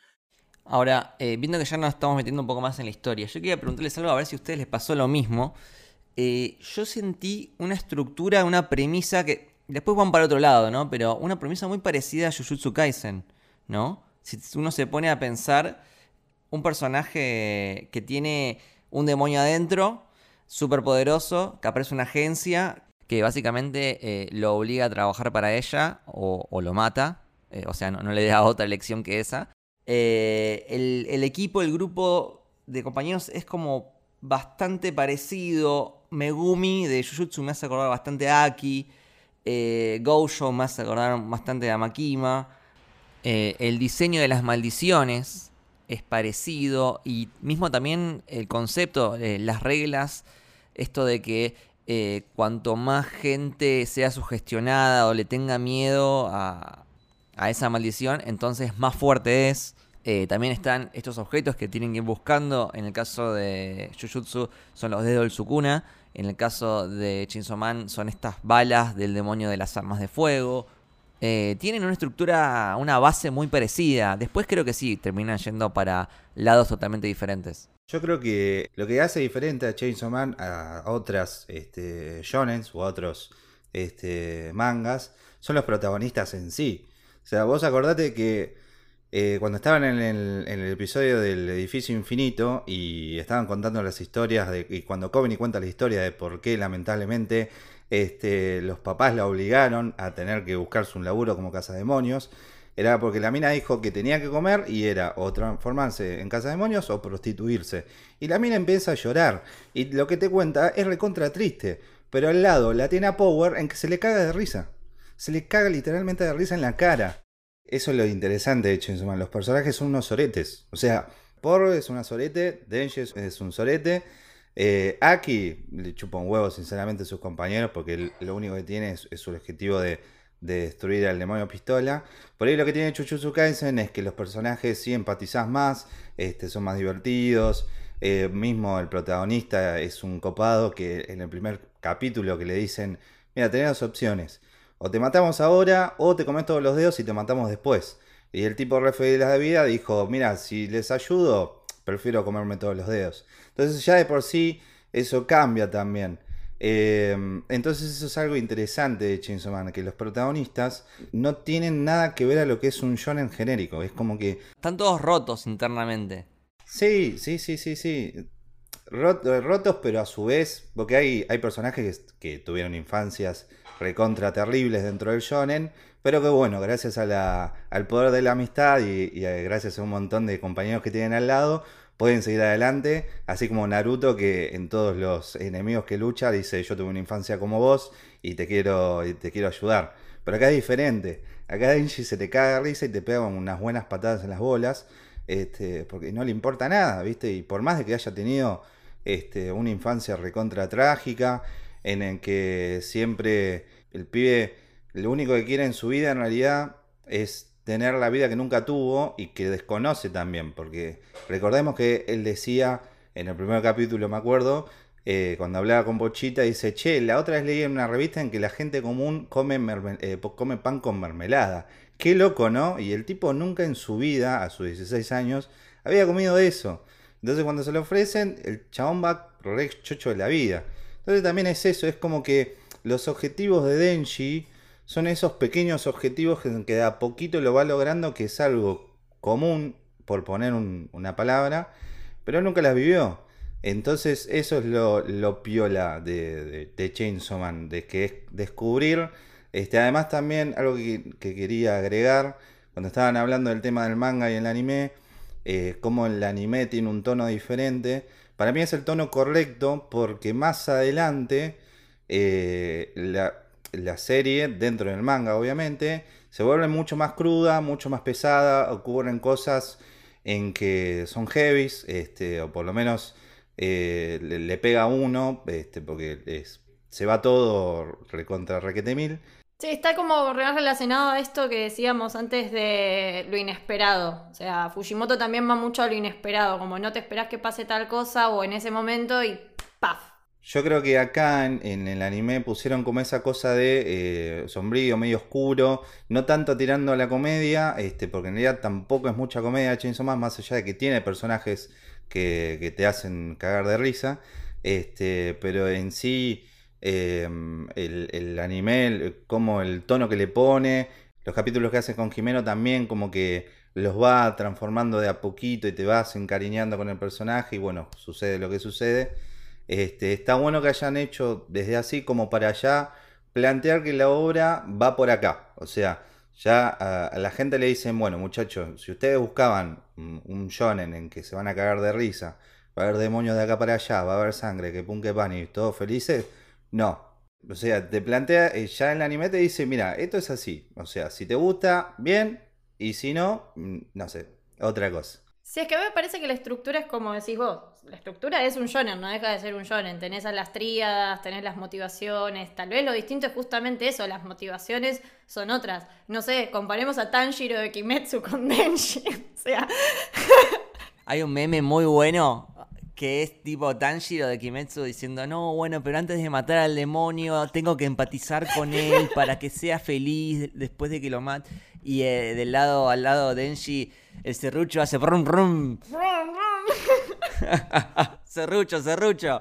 Ahora, eh, viendo que ya nos estamos metiendo un poco más en la historia, yo quería preguntarles algo a ver si a ustedes les pasó lo mismo. Eh, yo sentí una estructura, una premisa que después van para otro lado, ¿no? Pero una premisa muy parecida a Jujutsu Kaisen, ¿no? Si uno se pone a pensar un personaje que tiene un demonio adentro, súper poderoso, que aparece una agencia que básicamente eh, lo obliga a trabajar para ella o, lo mata, o sea, no, no le da otra elección que esa. Eh, el, equipo, el grupo de compañeros es como bastante parecido. Megumi de Jujutsu me hace acordar bastante a Aki. Eh, Gojo me hace acordar bastante a Makima. Eh, el diseño de las maldiciones es parecido. Y mismo también el concepto, las reglas. Esto de que cuanto más gente sea sugestionada o le tenga miedo a, a esa maldición, entonces más fuerte es. Eh, también están estos objetos que tienen que ir buscando. En el caso de Jujutsu son los dedos del Sukuna. En el caso de Chainsaw Man son estas balas del demonio de las armas de fuego. Eh, tienen una estructura, una base muy parecida. Después creo que sí, terminan yendo para lados totalmente diferentes. Yo creo que lo que hace diferente a Chainsaw Man a otras este, shonens a otros este, mangas son los protagonistas en sí. O sea, vos acordate que eh, cuando estaban en el, en el episodio del edificio infinito y estaban contando las historias, de, y cuando Coveney cuenta la historia de por qué lamentablemente este, los papás la obligaron a tener que buscarse un laburo como demonios, era porque la mina dijo que tenía que comer y era o transformarse en demonios o prostituirse. Y la mina empieza a llorar. Y lo que te cuenta es recontra triste. Pero al lado la tiene a Power en que se le caga de risa. Se le caga literalmente de risa en la cara. Eso es lo interesante de Chainsaw Man. Los personajes son unos soretes. O sea, Porro es una sorete, Denji es un sorete. Eh, Aki le chupa un huevo, sinceramente, a sus compañeros, porque lo único que tiene es, su objetivo de, destruir al demonio pistola. Por ahí lo que tiene Chuchutsu Kaisen es que los personajes sí empatizás más, este, son más divertidos. Eh, mismo el protagonista es un copado que en el primer capítulo que le dicen, mira, tenés dos opciones o te matamos ahora o te comes todos los dedos y te matamos después. Y el tipo re de la vida dijo, mira, si les ayudo, prefiero comerme todos los dedos. Entonces ya de por sí eso cambia también. Em, entonces eso es algo interesante de Chainsaw Man, que los protagonistas no tienen nada que ver a lo que es un shonen genérico. Es como que... Están todos rotos internamente. Sí, sí, sí, sí, sí. rotos, pero a su vez, porque hay, hay personajes que tuvieron infancias recontra terribles dentro del shonen, pero que bueno, gracias al poder de la amistad y, gracias a un montón de compañeros que tienen al lado, pueden seguir adelante, así como Naruto que en todos los enemigos que lucha dice yo tuve una infancia como vos y te quiero, y te quiero ayudar. Pero acá es diferente, acá Denji se te caga risa y te pega unas buenas patadas en las bolas, este, porque no le importa nada, ¿viste? Y por más de que haya tenido este, una infancia recontra trágica, en el que siempre el pibe lo único que quiere en su vida en realidad es tener la vida que nunca tuvo y que desconoce también, porque recordemos que él decía en el primer capítulo, me acuerdo, eh, cuando hablaba con Bochita, dice, che, la otra vez leí en una revista en que la gente común come, eh, come pan con mermelada. Qué loco, ¿no? Y el tipo nunca en su vida, a sus 16 años, había comido eso. Entonces cuando se lo ofrecen, el chabón va re chocho de la vida. También es eso, es como que los objetivos de Denji son esos pequeños objetivos que, que de a poquito lo va logrando, que es algo común, por poner una palabra, pero nunca las vivió. Entonces eso es lo, piola de, de, Chainsaw Man, de que es descubrir, este, además también algo que, quería agregar, cuando estaban hablando del tema del manga y el anime, eh, cómo el anime tiene un tono diferente, para mí es el tono correcto porque más adelante eh, la, serie, dentro del manga obviamente, se vuelve mucho más cruda, mucho más pesada, ocurren cosas en que son heavies, este, o por lo menos eh, le, pega a uno, este, porque es, se va todo recontra requete mil. Sí, está como relacionado a esto que decíamos antes de lo inesperado. O sea, Fujimoto también va mucho a lo inesperado, como no te esperas que pase tal cosa o en ese momento y ¡paf! Yo creo que acá en, el anime pusieron como esa cosa de eh, sombrío, medio oscuro, no tanto tirando a la comedia, este, porque en realidad tampoco es mucha comedia Chainsaw Man, más allá de que tiene personajes que, que te hacen cagar de risa, este, pero en sí Em, el, anime, como el tono que le pone, los capítulos que hace con Jimeno también como que los va transformando de a poquito y te vas encariñando con el personaje y bueno, sucede lo que sucede. Este, está bueno que hayan hecho desde así como para allá plantear que la obra va por acá. O sea, ya a, la gente le dicen, bueno muchachos, si ustedes buscaban un, shonen en que se van a cagar de risa, va a haber demonios de acá para allá, va a haber sangre, que pun pan y todos felices, no. O sea, te plantea, eh, ya en el anime te dice, mira, esto es así. O sea, si te gusta, bien, y si no, mm, no sé, otra cosa. Sí, es que a mí me parece que la estructura es como decís vos. La estructura es un shonen, no deja de ser un shonen. Tenés a las tríadas, tenés las motivaciones. Tal vez lo distinto es justamente eso, las motivaciones son otras. No sé, comparemos a Tanjiro de Kimetsu con Denji. o sea... Hay un meme muy bueno que es tipo Tanjiro de Kimetsu diciendo, no, bueno, pero antes de matar al demonio tengo que empatizar con él para que sea feliz después de que lo mate. Y eh, del lado al lado de Denji, el serrucho hace brum brum. serrucho, serrucho.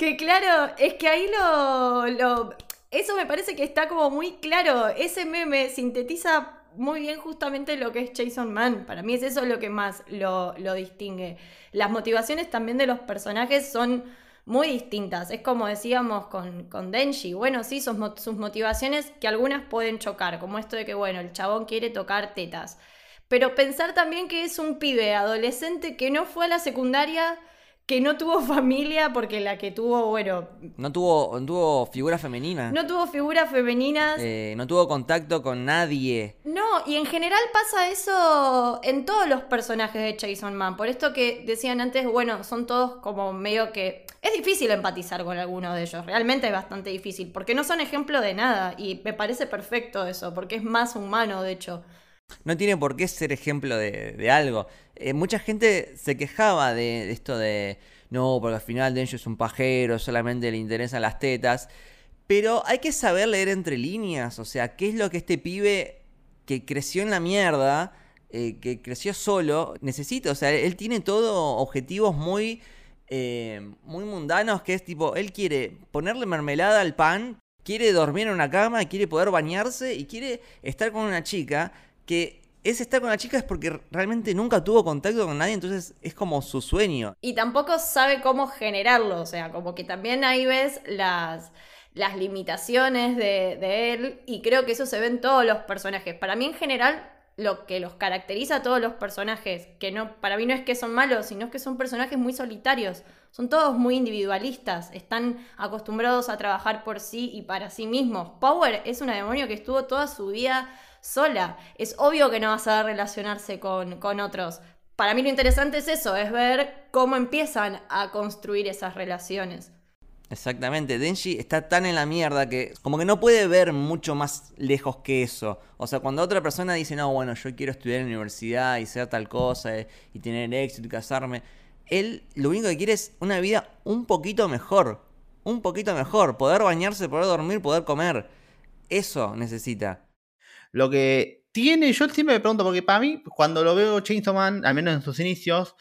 Que claro, es que ahí lo, lo... Eso me parece que está como muy claro. Ese meme sintetiza muy bien justamente lo que es Jason Mann. Para mí es eso lo que más lo, lo distingue. Las motivaciones también de los personajes son muy distintas. Es como decíamos con, con Denji. Bueno, sí, sus, sus motivaciones que algunas pueden chocar, como esto de que, bueno, el chabón quiere tocar tetas. Pero pensar también que es un pibe adolescente que no fue a la secundaria que no tuvo familia porque la que tuvo, bueno... No tuvo, no tuvo figura femenina. No tuvo figuras femeninas. Eh, no tuvo contacto con nadie. No, y en general pasa eso en todos los personajes de Jason Man. Por esto que decían antes, bueno, son todos como medio que... Es difícil empatizar con alguno de ellos, realmente es bastante difícil, porque no son ejemplo de nada, y me parece perfecto eso, porque es más humano, de hecho. No tiene por qué ser ejemplo de, algo. Eh, mucha gente se quejaba de, esto de, no, porque al final Denji es un pajero, solamente le interesan las tetas. Pero hay que saber leer entre líneas, o sea, qué es lo que este pibe que creció en la mierda, eh, que creció solo, necesita. O sea, él tiene todo objetivos muy, eh, muy mundanos, que es tipo, él quiere ponerle mermelada al pan, quiere dormir en una cama, quiere poder bañarse y quiere estar con una chica que ese estar con la chica es porque realmente nunca tuvo contacto con nadie, entonces es como su sueño. Y tampoco sabe cómo generarlo, o sea, como que también ahí ves las, las limitaciones de, él y creo que eso se ve en todos los personajes. Para mí en general lo que los caracteriza a todos los personajes, que no, para mí no es que son malos, sino que son personajes muy solitarios, son todos muy individualistas, están acostumbrados a trabajar por sí y para sí mismos. Power es una demonio que estuvo toda su vida sola. Es obvio que no va a saber relacionarse con, con otros. Para mí lo interesante es eso, es ver cómo empiezan a construir esas relaciones. Exactamente, Denji está tan en la mierda que como que no puede ver mucho más lejos que eso. O sea, cuando otra persona dice, no, bueno, yo quiero estudiar en la universidad y ser tal cosa eh, y tener éxito y casarme, él lo único que quiere es una vida un poquito mejor. Un poquito mejor. Poder bañarse, poder dormir, poder comer. Eso necesita. Lo que tiene, yo siempre me pregunto, porque para mí, cuando lo veo Chainsaw Man, al menos en sus inicios,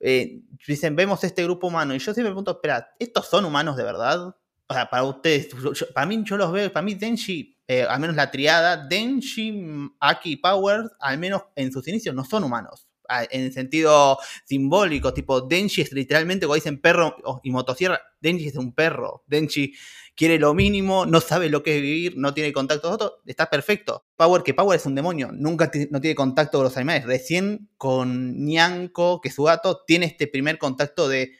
eh, dicen, vemos este grupo humano. Y yo siempre me pregunto, espera, ¿estos son humanos de verdad? O sea, para ustedes, para mí yo los veo, para mí Denji, eh, al menos la triada, Denji, Aki y Power, al menos en sus inicios, no son humanos en sentido simbólico, tipo Denji es literalmente cuando dicen perro y motosierra, Denji es un perro, Denji quiere lo mínimo, no sabe lo que es vivir, no tiene contacto con otros, está perfecto. Power, que Power es un demonio, nunca no tiene contacto con los animales, recién con Nyanko, que es su gato, tiene este primer contacto de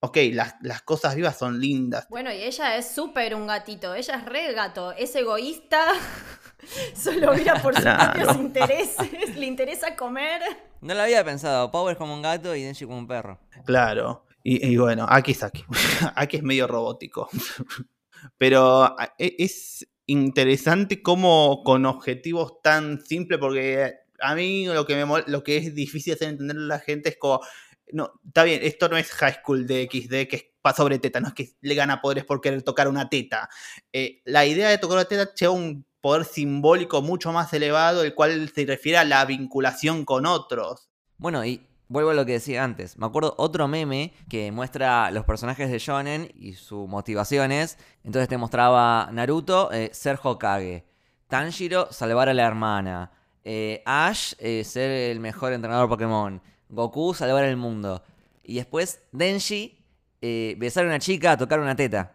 ok, las, las, cosas vivas son lindas. Bueno, y ella es súper un gatito, ella es re gato, es egoísta, solo mira por sus propios intereses, le interesa comer. No lo había pensado, Power es como un gato y Denji como un perro. Claro, y, bueno, aquí es aquí, aquí es medio robótico. Pero e, es interesante cómo con objetivos tan simples, porque a mí lo que, me, lo que es difícil hacer entender a la gente es como no, está bien, esto no es High School de XD que es sobre teta, no es que le gana poderes por querer tocar una teta. Eh, la idea de tocar una teta lleva un poder simbólico mucho más elevado, el cual se refiere a la vinculación con otros. Bueno, y vuelvo a lo que decía antes. Me acuerdo otro meme que muestra los personajes de Shonen y sus motivaciones. Entonces te mostraba Naruto eh, ser Hokage, Tanjiro salvar a la hermana, eh, Ash ser el mejor entrenador Pokémon. Goku salvar el mundo. Y después Denji eh, besar a una chica, tocar una teta.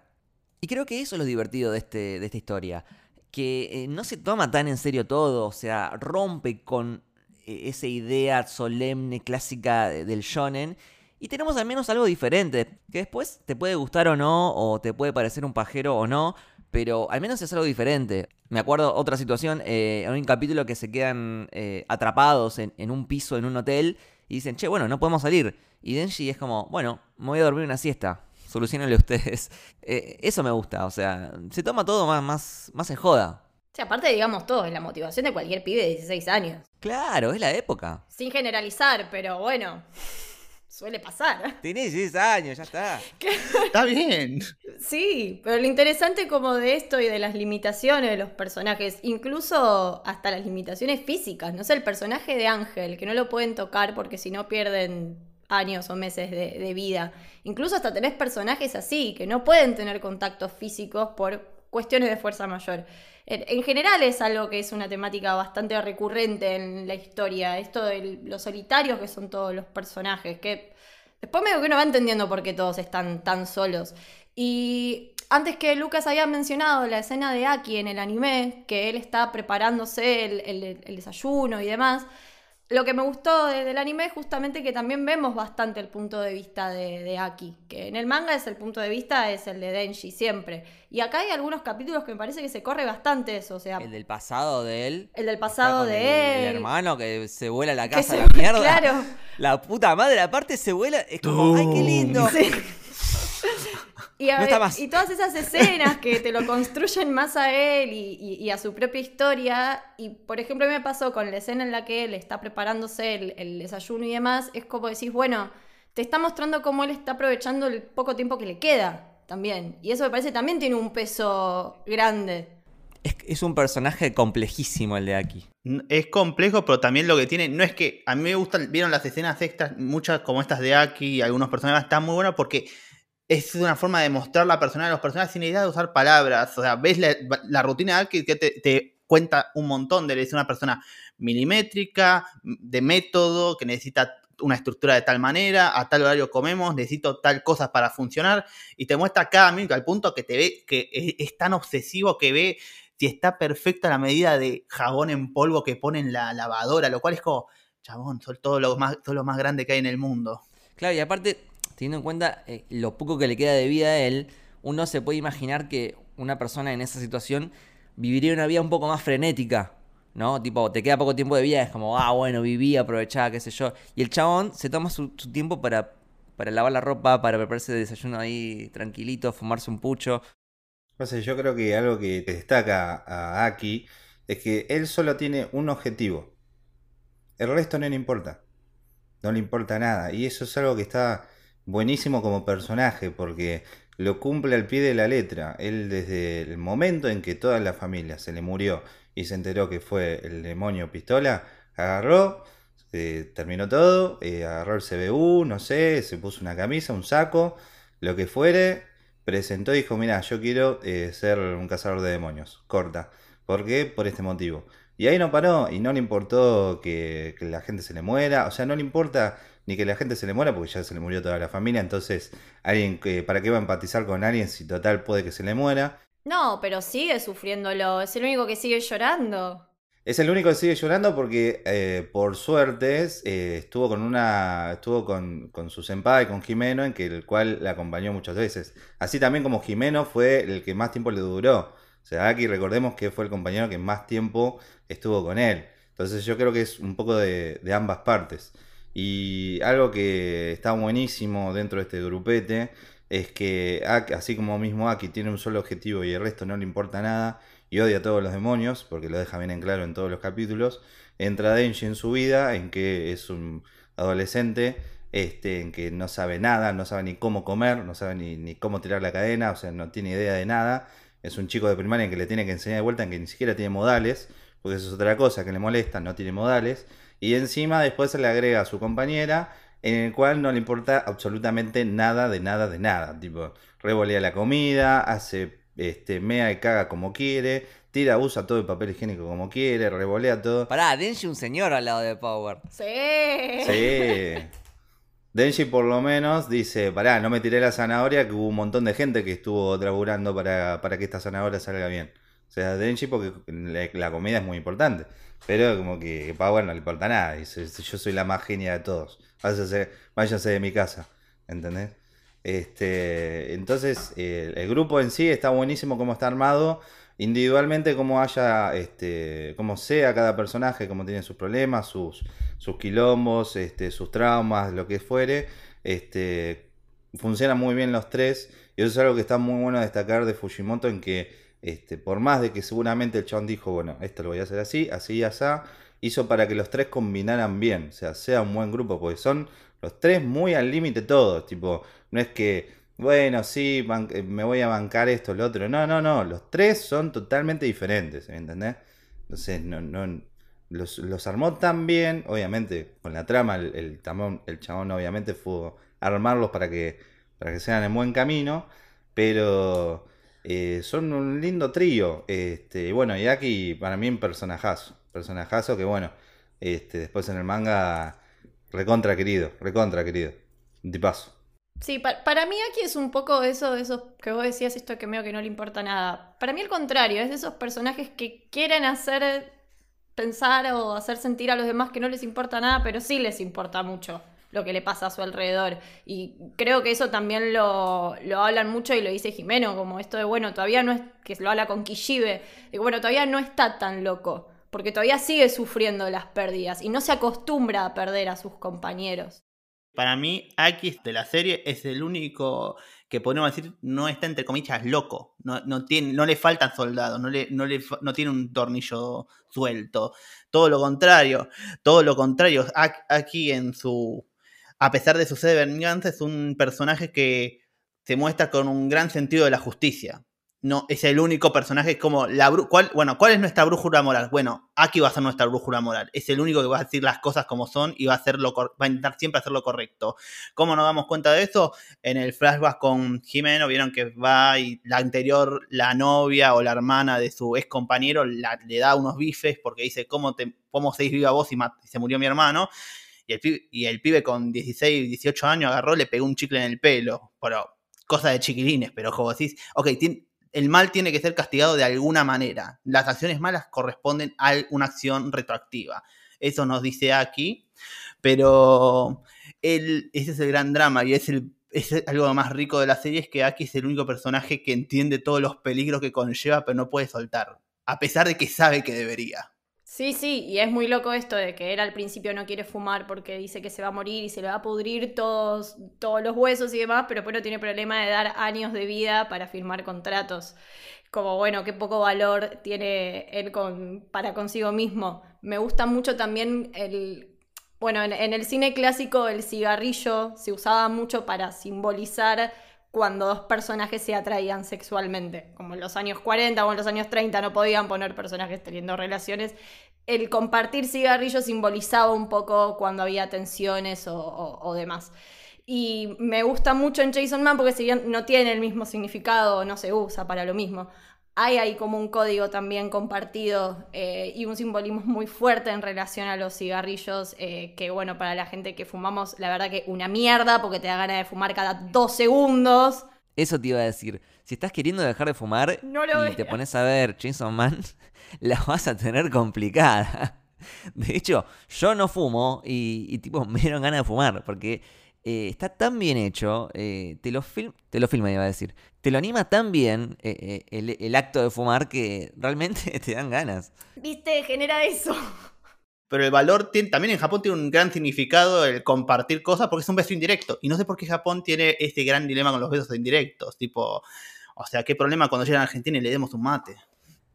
Y creo que eso es lo divertido de, este, de esta historia. Que eh, no se toma tan en serio todo, o sea, rompe con eh, esa idea solemne, clásica del shonen. Y tenemos al menos algo diferente, que después te puede gustar o no, o te puede parecer un pajero o no, pero al menos es algo diferente. Me acuerdo otra situación, eh, en un capítulo que se quedan atrapados en, en, un piso en un hotel y dicen, che, bueno, no podemos salir. Y Denji es como, bueno, me voy a dormir una siesta. Solucionenle ustedes. Eh, eso me gusta, o sea, se toma todo más, más, más en joda. O aparte, digamos todo, es la motivación de cualquier pibe de 16 años. Claro, es la época. Sin generalizar, pero bueno. Suele pasar. Tenés 10 años, ya está. está bien. Sí, pero lo interesante como de esto y de las limitaciones de los personajes, incluso hasta las limitaciones físicas, no sé, el personaje de Ángel, que no lo pueden tocar porque si no pierden años o meses de, vida. Incluso hasta tenés personajes así, que no pueden tener contactos físicos por cuestiones de fuerza mayor. En, en general es algo que es una temática bastante recurrente en la historia. Esto de los solitarios que son todos los personajes. Que después medio que uno va entendiendo por qué todos están tan solos. Y antes que Lucas había mencionado la escena de Aki en el anime, que él está preparándose el desayuno y demás. Lo que me gustó de- del anime es justamente que también vemos bastante el punto de vista de, de Aki, que en el manga es el punto de vista es el de Denji siempre. Y acá hay algunos capítulos que me parece que se corre bastante eso, o sea, El del pasado de él. el del pasado de el- él. El hermano que se vuela a la casa se- a la mierda. Claro. La puta madre, aparte se vuela. Es como, ay, qué lindo. Sí. Y, a No ver, está más. y todas esas escenas que te lo construyen más a él y, y- y a su propia historia. Y por ejemplo, a mí me pasó con la escena en la que él está preparándose el, el desayuno y demás. Es como decís, bueno, te está mostrando cómo él está aprovechando el poco tiempo que le queda también. Y eso me parece también tiene un peso grande. Es, es un personaje complejísimo el de Aki. Es complejo, pero también lo que tiene, no es que a mí me gustan, vieron las escenas extras, muchas como estas de Aki y algunos personajes están muy buenas porque es una forma de mostrar la personalidad de los personajes sin necesidad de usar palabras. O sea, ves la, rutina de Aki que te, te cuenta un montón de. Es una persona milimétrica, de método, que necesita una estructura de tal manera, a tal horario comemos, necesito tal cosas para funcionar, y te muestra cada minuto al punto que te ve, que es, es tan obsesivo que ve si está perfecta la medida de jabón en polvo que pone en la lavadora, lo cual es como, chabón, son todo lo más, todo lo más grande que hay en el mundo. Claro, y aparte, teniendo en cuenta eh, lo poco que le queda de vida a él, uno se puede imaginar que una persona en esa situación viviría una vida un poco más frenética, ¿no? Tipo, te queda poco tiempo de vida, es como, ah, bueno, viví, aprovechaba, qué sé yo. Y el chabón se toma su, tiempo para, para lavar la ropa, para prepararse de desayuno ahí tranquilito, fumarse un pucho. No yo creo que algo que destaca a Aki es que él solo tiene un objetivo. El resto no le importa. No le importa nada. Y eso es algo que está buenísimo como personaje porque lo cumple al pie de la letra. Él desde el momento en que toda la familia se le murió y se enteró que fue el demonio pistola, agarró, eh, terminó todo, eh, agarró el CBU, no sé, se puso una camisa, un saco, lo que fuere, presentó y dijo, mira, yo quiero eh, ser un cazador de demonios, corta. ¿Por qué? Por este motivo. Y ahí no paró y no le importó que, que la gente se le muera, o sea, no le importa ni que la gente se le muera porque ya se le murió toda la familia, entonces, alguien que, ¿para qué va a empatizar con alguien si total puede que se le muera? No, pero sigue sufriéndolo. Es el único que sigue llorando. Es el único que sigue llorando porque eh, por suerte eh, estuvo con una estuvo con, con su senpai, con Jimeno, en que el cual la acompañó muchas veces. Así también como Jimeno fue el que más tiempo le duró. O sea, aquí recordemos que fue el compañero que más tiempo estuvo con él. Entonces yo creo que es un poco de, de ambas partes. Y algo que está buenísimo dentro de este grupete es que así como mismo Aki tiene un solo objetivo y el resto no le importa nada y odia a todos los demonios, porque lo deja bien en claro en todos los capítulos, entra Denji en su vida, en que es un adolescente, este, en que no sabe nada, no sabe ni cómo comer, no sabe ni, ni cómo tirar la cadena, o sea, no tiene idea de nada. Es un chico de primaria en que le tiene que enseñar de vuelta, en que ni siquiera tiene modales, porque eso es otra cosa que le molesta, no tiene modales. Y encima después se le agrega a su compañera, en el cual no le importa absolutamente nada de nada de nada. Tipo, revolea la comida, hace este, mea y caga como quiere, tira, usa todo el papel higiénico como quiere, revolea todo. Pará, Denji un señor al lado de Power. Sí. Sí. Denji por lo menos dice, pará, no me tiré la zanahoria, que hubo un montón de gente que estuvo traburando para, para que esta zanahoria salga bien. O sea, Denji porque la, la comida es muy importante. Pero como que, Power no le importa nada. Dice, yo soy la más genia de todos. Váyanse, váyanse de mi casa. ¿Entendés? Este, entonces, eh, el grupo en sí está buenísimo como está armado. Individualmente, como haya, este, como sea cada personaje, como tiene sus problemas, sus, sus quilombos, este, sus traumas, lo que fuere, este, funcionan muy bien los tres. Y eso es algo que está muy bueno destacar de Fujimoto en que, este, por más de que seguramente el chabón dijo, bueno, esto lo voy a hacer así, así y así, hizo para que los tres combinaran bien, o sea, sea un buen grupo, porque son los tres muy al límite todos, tipo, no es que, bueno, sí, eh, me voy a bancar esto, lo otro, no, no, no, los tres son totalmente diferentes, ¿me entendés? Entonces, no, no, los, los armó tan bien, obviamente, con la trama, el, el, tamón- el chabón obviamente fue armarlos para que, para que sean en buen camino, pero Eh, son un lindo trío. Este, bueno, y aquí para mí un personajazo. Personajazo que bueno, este, después en el manga, recontra querido, recontra querido. Tipazo. Sí, pa- para mí aquí es un poco eso, eso que vos decías, esto que medio que no le importa nada. Para mí al contrario, es de esos personajes que quieren hacer pensar o hacer sentir a los demás que no les importa nada, pero sí les importa mucho lo que le pasa a su alrededor. Y creo que eso también lo, lo hablan mucho y lo dice Jimeno, como esto de, bueno, todavía no es, que lo habla con Kishibe, bueno, todavía no está tan loco, porque todavía sigue sufriendo las pérdidas y no se acostumbra a perder a sus compañeros. Para mí, Aki de la serie es el único que podemos decir no está entre comillas loco. No, no, tiene, no le faltan soldados, no, le, no, le, no tiene un tornillo suelto. Todo lo contrario, todo lo contrario. Ak- Aki en su. A pesar de su sed de venganza, es un personaje que se muestra con un gran sentido de la justicia. No, es el único personaje como la ¿cuál, bueno, ¿cuál es nuestra brújula moral? Bueno, Aki va a ser nuestra brújula moral. Es el único que va a decir las cosas como son y va a hacer lo va a intentar siempre hacer lo correcto. ¿Cómo nos damos cuenta de eso? En el flashback con Jimeno, vieron que va y la anterior, la novia o la hermana de su ex compañero la- le da unos bifes porque dice, ¿cómo, te, cómo viva vos y se murió mi hermano? Y el, pibe, con 16, 18 años agarró, le pegó un chicle en el pelo. Pero, cosa de chiquilines, pero como decís, ok, el mal tiene que ser castigado de alguna manera. Las acciones malas corresponden a una acción retroactiva. Eso nos dice aquí, pero el, ese es el gran drama y es, el, es algo más rico de la serie, es que Aki es el único personaje que entiende todos los peligros que conlleva, pero no puede soltar, a pesar de que sabe que debería. Sí, sí, y es muy loco esto de que él al principio no quiere fumar porque dice que se va a morir y se le va a pudrir todos, todos los huesos y demás, pero no tiene problema de dar años de vida para firmar contratos. Como bueno, qué poco valor tiene él con, para consigo mismo. Me gusta mucho también el... Bueno, en, en el cine clásico el cigarrillo se usaba mucho para simbolizar cuando dos personajes se atraían sexualmente. Como en los años 40 o en los años 30 no podían poner personajes teniendo relaciones. El compartir cigarrillos simbolizaba un poco cuando había tensiones o, o- demás. Y me gusta mucho en Jason Man porque si bien no tiene el mismo significado, no se usa para lo mismo. Hay ahí como un código también compartido eh, y un simbolismo muy fuerte en relación a los cigarrillos, eh, que bueno, para la gente que fumamos, la verdad que una mierda porque te da ganas de fumar cada dos segundos. Eso te iba a decir. Si estás queriendo dejar de fumar No y te pones a ver Chainsaw Man, la vas a tener complicada. De hecho, yo no fumo y, y, tipo me dieron ganas de fumar porque eh, está tan bien hecho, eh, te, lo film, te lo filma iba a decir, te lo anima tan bien eh, eh, el, el acto de fumar que realmente te dan ganas. ¿Viste? Genera eso. Pero el valor tiene, también en Japón tiene un gran significado el compartir cosas porque es un beso indirecto. Y no sé por qué Japón tiene este gran dilema con los besos indirectos. Tipo, o sea, ¿qué problema cuando llegan a Argentina y le demos un mate?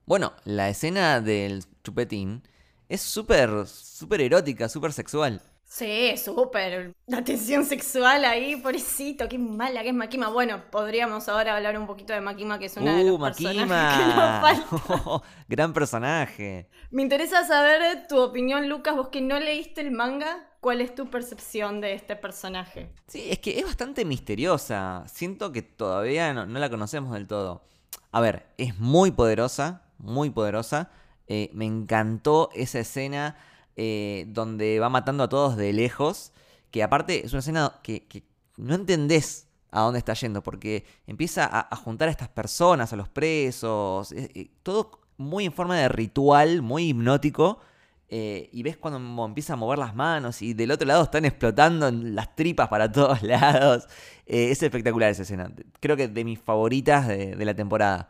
Bueno, la escena del chupetín es súper, súper erótica, súper sexual. Sí, súper. La tensión sexual ahí, pobrecito, qué mala que es Makima. Bueno, podríamos ahora hablar un poquito de Makima, que es una de ¡Uh, los personajes que nos Makima! falta. Gran personaje. Me interesa saber tu opinión, Lucas, vos que no leíste el manga, ¿cuál es tu percepción de este personaje? Sí, es que es bastante misteriosa. Siento que todavía no, no la conocemos del todo. A ver, es muy poderosa, muy poderosa. Eh, me encantó esa escena eh, donde va matando a todos de lejos. Que aparte es una escena que, no entendés a dónde está yendo. Porque empieza a, juntar a estas personas, a los presos. eh, eh, todo muy en forma de ritual, muy hipnótico. Y ves cuando empieza a mover las manos y del otro lado están explotando las tripas para todos lados. Es espectacular esa escena. Creo que de mis favoritas de, la temporada.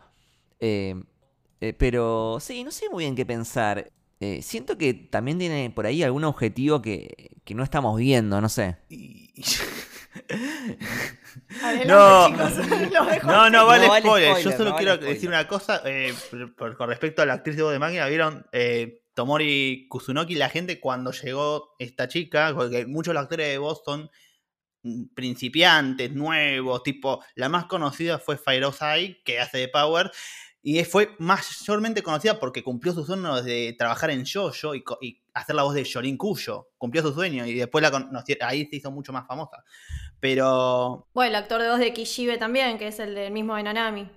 Pero sí, no sé muy bien qué pensar. Eh, siento que también tiene por ahí algún objetivo que, que no estamos viendo, no sé. Y- Adelante, No. chicos, No, no, No vale, vale spoiler. spoiler, Yo solo no vale quiero spoiler. decir una cosa eh, por- por- con respecto a la actriz de voz de máquina. ¿Vieron? Eh, Tomori Kusunoki, la gente cuando llegó esta chica, porque muchos de los actores de voz son mm, principiantes, nuevos, tipo, la más conocida fue Fairosai, que hace de Power, y fue mayormente conocida porque cumplió su sueño de trabajar en Jojo y, y hacer la voz de Shorin Kuyo. Cumplió su sueño y después la ahí se hizo mucho más famosa. Pero Bueno, el actor de voz de Kishibe también, que es el del mismo de Nanami.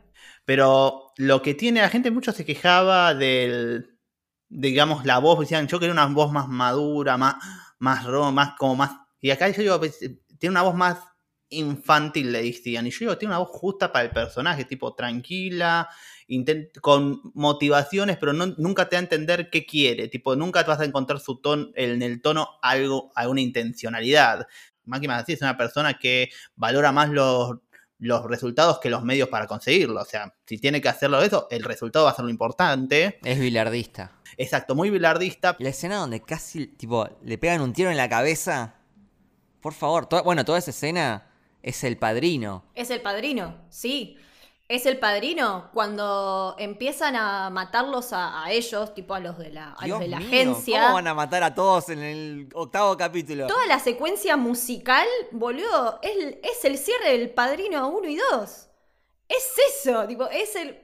Pero lo que tiene la gente, mucho se quejaba del, digamos, la voz, decían, yo quería una voz más madura, más, más ro, más como más... Y acá yo digo, pues, tiene una voz más infantil, le decían. Y yo digo, tiene una voz justa para el personaje, tipo tranquila, con motivaciones, pero no, nunca te va a entender qué quiere. Tipo, nunca te vas a encontrar su tono, en el tono algo, alguna intencionalidad. Máquina así es una persona que valora más los, los resultados que los medios para conseguirlo. O sea, si tiene que hacerlo eso, el resultado va a ser lo importante. Es bilardista. Exacto, muy bilardista. La escena donde casi, tipo, le pegan un tiro en la cabeza. Por favor, toda- bueno, toda esa escena es el padrino. Es el padrino, sí. Es el padrino cuando empiezan a matarlos a, a ellos, tipo a los de la, a los de la mío, agencia. ¿Cómo van a matar a todos en el octavo capítulo? Toda la secuencia musical, boludo, es, es el cierre del Padrino 1 y 2. Es eso, tipo, es el...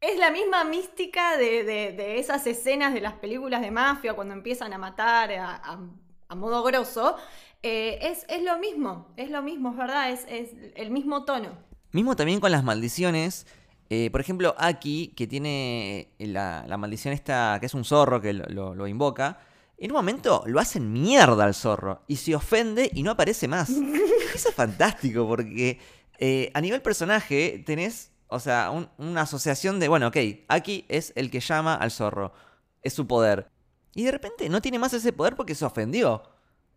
Es la misma mística de, de- de esas escenas de las películas de mafia cuando empiezan a matar a, a- a modo grosso. Eh, es, es lo mismo, es lo mismo, es verdad, es, es el mismo tono. Mismo también con las maldiciones. eh, por ejemplo, Aki, que tiene eh, la, la maldición esta, que es un zorro que lo, lo- lo invoca. En un momento lo hacen mierda al zorro y se ofende y no aparece más. Eso es fantástico porque eh, a nivel personaje tenés, o sea, un- una asociación de, bueno, ok, Aki es el que llama al zorro, es su poder. Y de repente no tiene más ese poder porque se ofendió.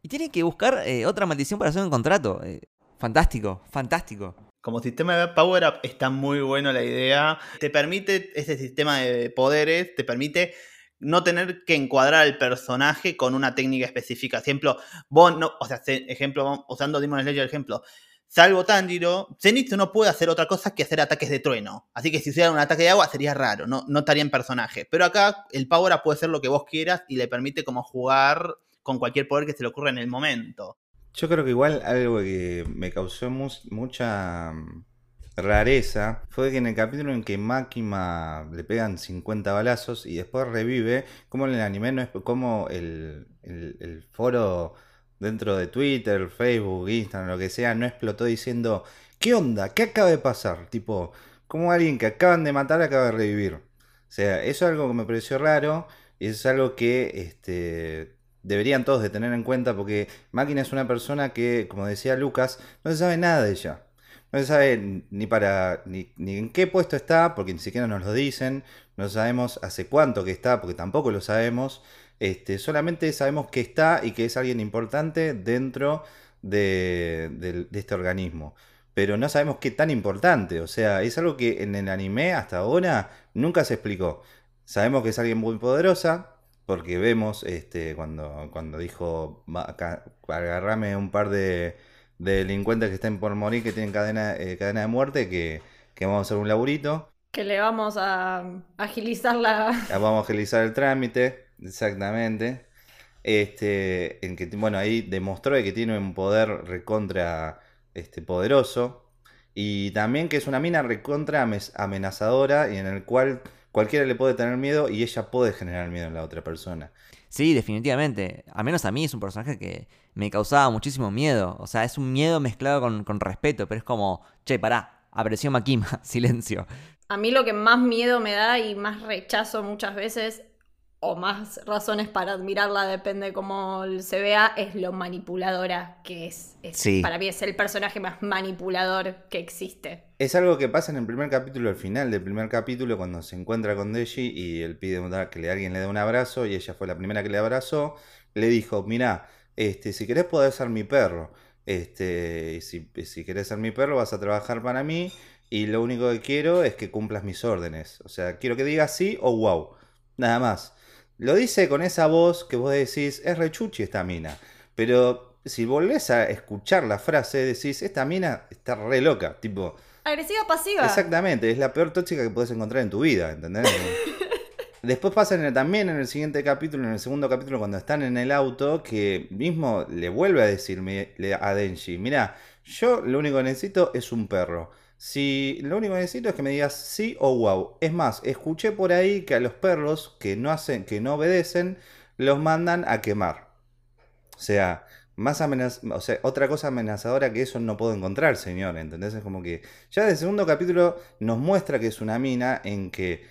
Y tiene que buscar eh, otra maldición para hacer un contrato. Eh, fantástico, fantástico. Como sistema de Power Up está muy bueno la idea. Te permite, ese sistema de poderes, te permite no tener que encuadrar al personaje con una técnica específica. Ejemplo, vos no, o sea, se- ejemplo, usando Demon Slayer ejemplo. Salvo Tanjiro, Zenitsu no puede hacer otra cosa que hacer ataques de trueno. Así que si hiciera un ataque de agua sería raro, no, no estaría en personaje. Pero acá el Power Up puede ser lo que vos quieras y le permite como jugar con cualquier poder que se le ocurra en el momento. Yo creo que igual algo que me causó mu- mucha mm, rareza fue que en el capítulo en que Makima le pegan 50 balazos y después revive, como en el anime no es como el, foro dentro de Twitter, Facebook, Instagram, lo que sea, no explotó diciendo, ¿qué onda? ¿Qué acaba de pasar? Tipo, como alguien que acaban de matar acaba de revivir. O sea, eso es algo que me pareció raro y es algo que este, deberían todos de tener en cuenta porque Máquina es una persona que, como decía Lucas, no se sabe nada de ella. No se sabe ni para ni, en qué puesto está, porque ni siquiera nos lo dicen. No sabemos hace cuánto que está, porque tampoco lo sabemos. Este, solamente sabemos que está y que es alguien importante dentro de, de este organismo. Pero no sabemos qué tan importante. O sea, es algo que en el anime hasta ahora nunca se explicó. Sabemos que es alguien muy poderosa, porque vemos este, cuando, cuando dijo, "Va, acá, agarrame un par de, de delincuentes que estén por morir, que tienen cadena, eh, cadena de muerte, que, que vamos a hacer un laburito. Que le vamos a agilizar la... Vamos a agilizar el trámite, exactamente. Este, en que, bueno, ahí demostró de que tiene un poder recontra este, poderoso. Y también que es una mina recontra amenazadora y en el cual cualquiera le puede tener miedo y ella puede generar miedo en la otra persona. Sí, definitivamente. Al menos a mí es un personaje que me causaba muchísimo miedo. O sea, es un miedo mezclado con, con respeto, pero es como, che, pará, apareció Makima, silencio. A mí lo que más miedo me da y más rechazo muchas veces, o más razones para admirarla, depende cómo se vea, es lo manipuladora que es. Es- Sí. Para mí es el personaje más manipulador que existe. Es algo que pasa en el primer capítulo, al final del primer capítulo, cuando se encuentra con Deji y él pide que le- alguien le dé un abrazo y ella fue la primera que le abrazó, le dijo, mira, este, si querés podés ser mi perro, este, si, si querés ser mi perro vas a trabajar para mí y lo único que quiero es que cumplas mis órdenes, o sea, quiero que digas sí o wow, nada más. Lo dice con esa voz que vos decís, es rechuchi esta mina, pero si volvés a escuchar la frase decís, esta mina está re loca, tipo... Agresiva pasiva. Exactamente, es la peor tóxica que puedes encontrar en tu vida, ¿entendés? Después pasa en el- también en el siguiente capítulo, en el segundo capítulo, cuando están en el auto, que mismo le vuelve a decirme le- a Denji, mira, yo lo único que necesito es un perro. Si lo único que necesito es que me digas sí o wow. Es más, escuché por ahí que a los perros que no hacen, que no obedecen, los mandan a quemar. O sea, más amenaz o sea, otra cosa amenazadora que eso no puedo encontrar, señor, ¿entendés? Es como que ya desde el segundo capítulo nos muestra que es una mina en que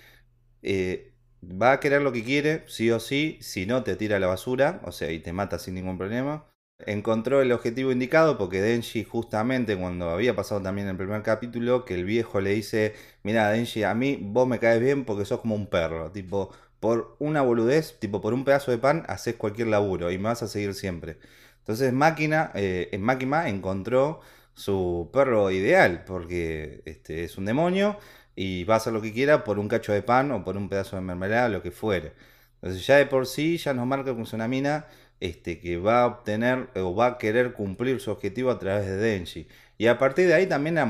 eh, va a querer lo que quiere, sí o sí, si no te tira a la basura, o sea, y te mata sin ningún problema. Encontró el objetivo indicado porque Denji justamente cuando había pasado también el primer capítulo, que el viejo le dice, mira Denji, a mí vos me caes bien porque sos como un perro, tipo, por una boludez, tipo, por un pedazo de pan, haces cualquier laburo y me vas a seguir siempre. Entonces Máquina, eh, en Máquina encontró su perro ideal, porque este, es un demonio y va a hacer lo que quiera por un cacho de pan o por un pedazo de mermelada, lo que fuere. Entonces ya de por sí ya nos marca es una mina este, que va a obtener o va a querer cumplir su objetivo a través de Denji. Y a partir de ahí también la,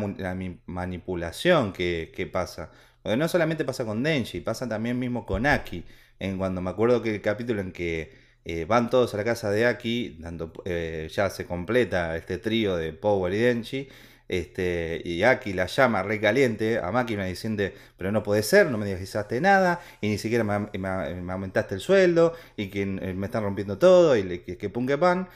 manipulación que, pasa. Porque no solamente pasa con Denji, pasa también mismo con Aki. En cuando me acuerdo que el capítulo en que eh, van todos a la casa de Aki, dando, eh, ya se completa este trío de Power y Denji. Este, y Aki la llama recaliente a Máquina diciendo, pero no puede ser, no me dijiste nada, y ni siquiera me, aumentaste el sueldo, y que eh, me están rompiendo todo, y que, que pum que pan.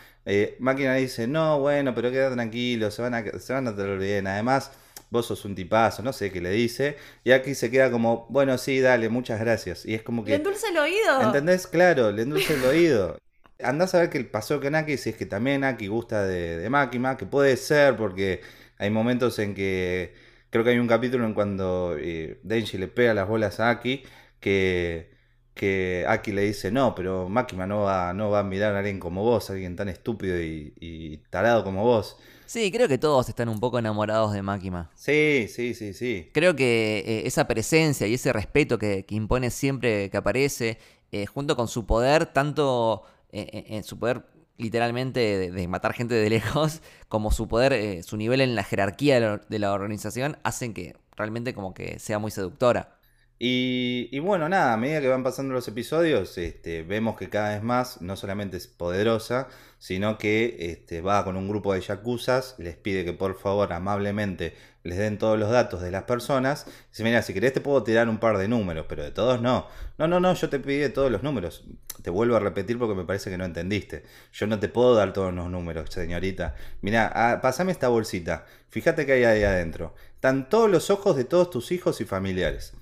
Máquina dice, no, bueno, pero queda tranquilo, se van a, se van a bien. Además, vos sos un tipazo, no sé qué le dice. Y aquí se queda como, bueno, sí, dale, muchas gracias. Y es como que... Le endulce el oído. ¿Entendés? Claro, le endulce el oído. Andás a ver qué pasó con Aki, si es que también Aki gusta de, de Makima, que puede ser porque hay momentos en que creo que hay un capítulo en cuando eh, Denji le pega las bolas a Aki que, que Aki le dice, no, pero Makima no va, no va a mirar a alguien como vos, a alguien tan estúpido y, y tarado como vos. Sí, creo que todos están un poco enamorados de Máquina. Sí, sí, sí, sí. Creo que eh, esa presencia y ese respeto que, impone siempre que aparece, eh, junto con su poder, tanto eh, en su poder literalmente de, matar gente de lejos, como su poder, su nivel en la jerarquía de la, organización, hacen que realmente como que sea muy seductora. Y, bueno, nada, a medida que van pasando los episodios, este, vemos que cada vez más no solamente es poderosa, sino que este, va con un grupo de yacuzas, les pide que por favor amablemente les den todos los datos de las personas. Dice, mira, si querés te puedo tirar un par de números, pero de todos no. No, no, no, yo te pedí todos los números. Te vuelvo a repetir porque me parece que no entendiste. Yo no te puedo dar todos los números, señorita. Mira, ah, pasame esta bolsita. Fíjate que hay ahí adentro. Están todos los ojos de todos tus hijos y familiares.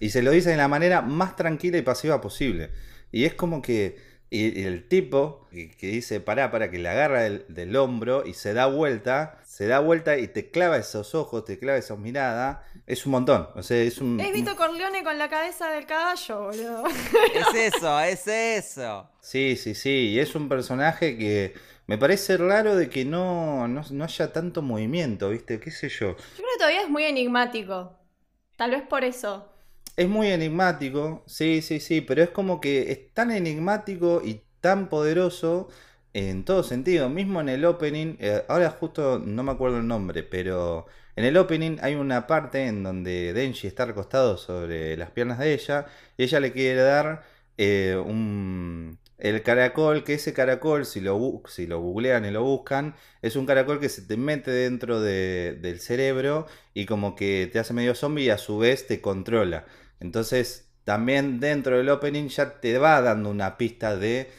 Y se lo dice de la manera más tranquila y pasiva posible. Y es como que y, el tipo que, dice, pará, para que le agarra del, hombro y se da vuelta, se da vuelta y te clava esos ojos, te clava esa mirada, es un montón. O sea, es un. Es Vito Corleone con la cabeza del caballo, boludo. Es eso, es eso. Sí, sí, sí. Y es un personaje que me parece raro de que no, no, no haya tanto movimiento, ¿viste? ¿Qué sé yo? Yo creo que todavía es muy enigmático. Tal vez por eso. Es muy enigmático, sí, sí, sí, pero es como que es tan enigmático y tan poderoso en todo sentido. Mismo en el opening, eh, ahora justo no me acuerdo el nombre, pero en el opening hay una parte en donde Denji está recostado sobre las piernas de ella y ella le quiere dar eh, un, el caracol, que ese caracol, si lo, si googlean y lo buscan, es un caracol que se te mete dentro del cerebro y como que te hace medio zombie y a su vez te controla. Entonces, también dentro del opening ya te va dando una pista de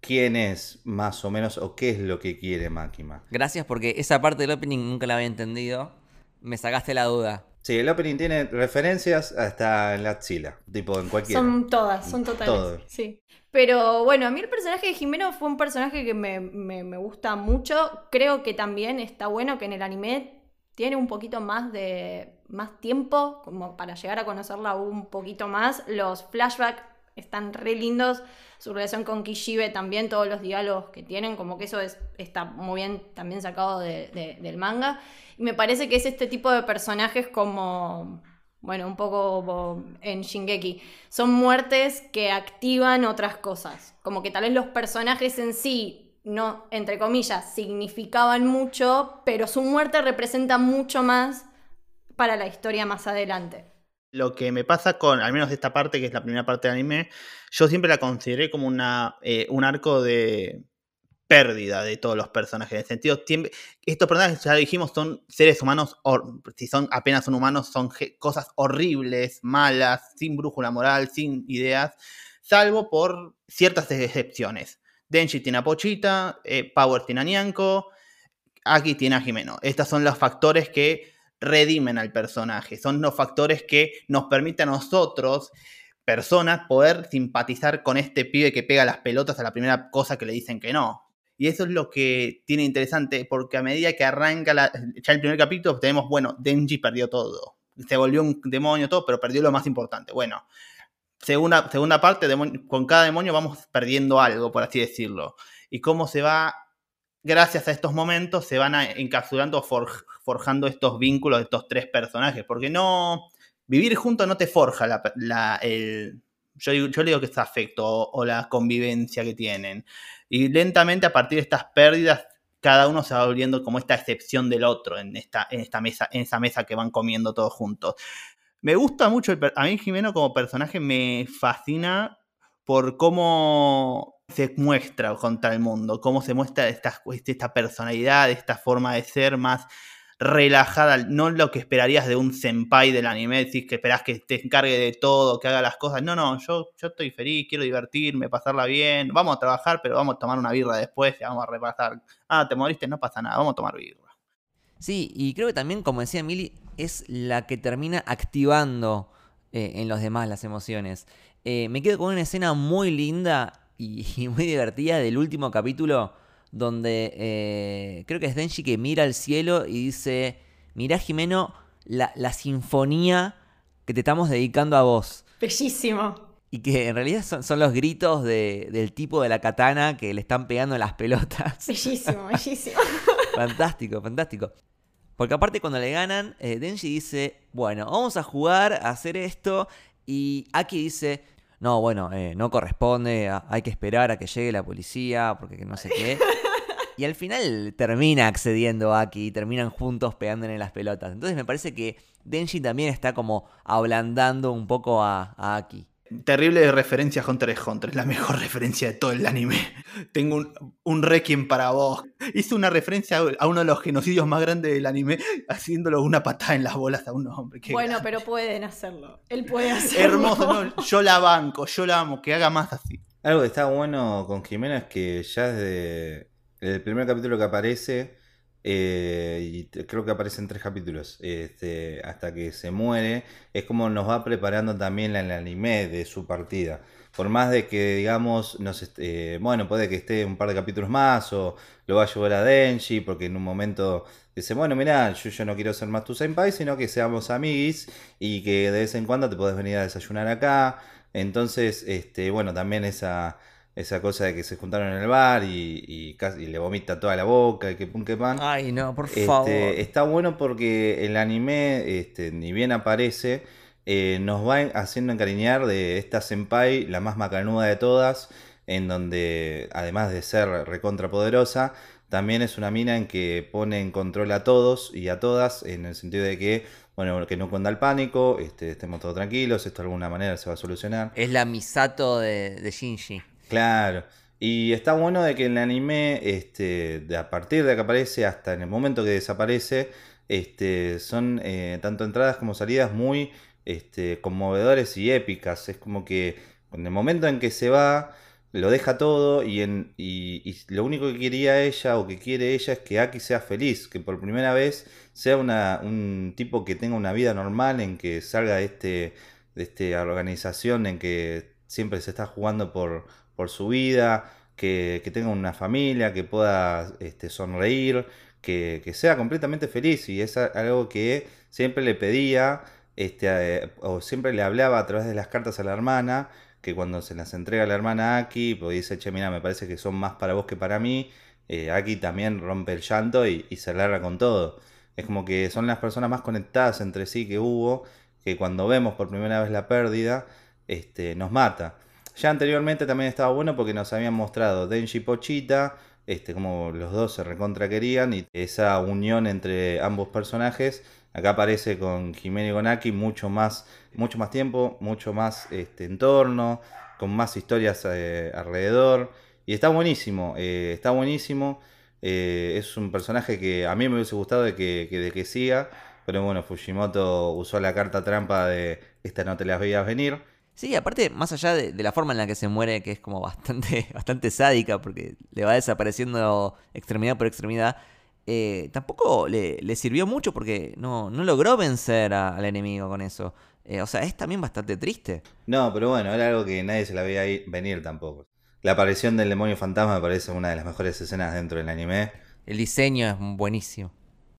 quién es más o menos o qué es lo que quiere Makima. Gracias porque esa parte del opening nunca la había entendido. Me sacaste la duda. Sí, el opening tiene referencias hasta en la axila, tipo en cualquier. Son todas, son totales. Sí. Pero bueno, a mí el personaje de Jimeno fue un personaje que me, me gusta mucho. Creo que también está bueno que en el anime tiene un poquito más de más tiempo como para llegar a conocerla un poquito más. Los flashbacks están re lindos. Su relación con Kishibe también, todos los diálogos que tienen, como que eso es, está muy bien también sacado del manga. Y me parece que es este tipo de personajes como, bueno, un poco en Shingeki. Son muertes que activan otras cosas. Como que tal vez los personajes en sí no, entre comillas, significaban mucho, pero su muerte representa mucho más para la historia más adelante. Lo que me pasa con, al menos esta parte, que es la primera parte del anime, yo siempre la consideré como una, eh, un arco de pérdida de todos los personajes. En el sentido, estos personajes, ya dijimos, son seres humanos, si son apenas son humanos, son cosas horribles, malas, sin brújula moral, sin ideas, salvo por ciertas excepciones Denji tiene a Pochita, eh, Power tiene a Nyanko, Aki tiene a Jimeno. Estos son los factores que redimen al personaje. Son los factores que nos permiten a nosotros, personas, poder simpatizar con este pibe que pega las pelotas a la primera cosa que le dicen que no. Y eso es lo que tiene interesante, porque a medida que arranca ya el primer capítulo, tenemos, bueno, Denji perdió todo. Se volvió un demonio todo, pero perdió lo más importante. Bueno, segunda, segunda parte, con cada demonio vamos perdiendo algo, por así decirlo. Y cómo se va, gracias a estos momentos, se van encapsulando, forjando estos vínculos de estos tres personajes. Porque no, vivir juntos no te forja la, el, yo, yo le digo que es afecto o, la convivencia que tienen. Y lentamente a partir de estas pérdidas, cada uno se va volviendo como esta excepción del otro en esta, en esta mesa, en esa mesa que van comiendo todos juntos. Me gusta mucho, a mí Jimeno como personaje me fascina por cómo se muestra contra el mundo, cómo se muestra esta, esta personalidad, esta forma de ser más relajada, no lo que esperarías de un senpai del anime, decís que esperás que te encargue de todo, que haga las cosas. No, no, yo, yo estoy feliz, quiero divertirme, pasarla bien, vamos a trabajar, pero vamos a tomar una birra después y vamos a repasar. Ah, te moriste, no pasa nada, vamos a tomar birra. Sí, y creo que también, como decía Mili, es la que termina activando eh, en los demás las emociones. Eh, me quedo con una escena muy linda y, y muy divertida del último capítulo donde eh, creo que es Denji que mira al cielo y dice, mirá Jimeno, la, sinfonía que te estamos dedicando a vos. Bellísimo. Y que en realidad son, los gritos del tipo de la katana que le están pegando las pelotas. Bellísimo, bellísimo. fantástico, fantástico. Porque aparte cuando le ganan, eh, Denji dice, bueno, vamos a jugar a hacer esto. Y Aki dice, no, bueno, eh, no corresponde, hay que esperar a que llegue la policía, porque no sé qué. Y al final termina accediendo a Aki y terminan juntos pegándole las pelotas. Entonces me parece que Denji también está como ablandando un poco a, a Aki. Terrible referencia a Hunter x Hunter, es la mejor referencia de todo el anime. Tengo un, un requiem para vos. Hizo una referencia a uno de los genocidios más grandes del anime, haciéndolo una patada en las bolas a un hombre. bueno, pero pueden hacerlo. Él puede hacerlo. Hermoso, no, yo la banco, yo la amo, que haga más así. Algo que está bueno con Jimena es que ya desde el primer capítulo que aparece, eh, y creo que aparece en tres capítulos, este, hasta que se muere, es como nos va preparando también el anime de su partida. Por más de que, digamos, nos este, bueno, puede que esté un par de capítulos más o lo va a llevar a Denji, porque en un momento dice, bueno, mira, yo, no quiero ser más tu senpai, sino que seamos amigos y que de vez en cuando te puedes venir a desayunar acá. Entonces, este, bueno, también esa esa cosa de que se juntaron en el bar y, casi, le vomita toda la boca y que pum que pan. Ay, no, por este, favor. Está bueno porque el anime, este, ni bien aparece, eh, nos va haciendo encariñar de esta senpai, la más macanuda de todas, en donde, además de ser recontrapoderosa, también es una mina en que pone en control a todos y a todas, en el sentido de que, bueno, que no cuenta el pánico, este, estemos todos tranquilos, esto de alguna manera se va a solucionar. Es la Misato de, de Shinji. Claro. Y está bueno de que el anime, este, de a partir de que aparece hasta en el momento que desaparece, este, son eh, tanto entradas como salidas muy este, conmovedores y épicas. Es como que en el momento en que se va, lo deja todo y, en, y, lo único que quería ella o que quiere ella es que Aki sea feliz, que por primera vez sea una, un tipo que tenga una vida normal, en que salga de, este, de esta organización en que siempre se está jugando por, por su vida, que, tenga una familia, que pueda este, sonreír, que, sea completamente feliz. Y es algo que siempre le pedía, este, o siempre le hablaba a través de las cartas a la hermana, que cuando se las entrega a la hermana Aki, pues dice, che, mira, me parece que son más para vos que para mí. Eh, Aki también rompe el llanto y, y se larga con todo. Es como que son las personas más conectadas entre sí que hubo, que cuando vemos por primera vez la pérdida, este, nos mata. Ya anteriormente también estaba bueno porque nos habían mostrado Denji Pochita, este, como los dos se recontra querían y esa unión entre ambos personajes. Acá aparece con Jimeno Gonaki mucho más, mucho más tiempo, mucho más este, entorno, con más historias eh, alrededor. Y está buenísimo, eh, está buenísimo. Eh, es un personaje que a mí me hubiese gustado de que, de que siga. Pero bueno, Fujimoto usó la carta trampa de esta no te las veías venir. Sí, aparte, más allá de, de la forma en la que se muere, que es como bastante, bastante sádica, porque le va desapareciendo extremidad por extremidad, eh, tampoco le, le sirvió mucho porque no, no logró vencer a- al enemigo con eso. Eh, o sea, es también bastante triste. No, pero bueno, era algo que nadie se la veía venir tampoco. La aparición del demonio fantasma me parece una de las mejores escenas dentro del anime. El diseño es buenísimo.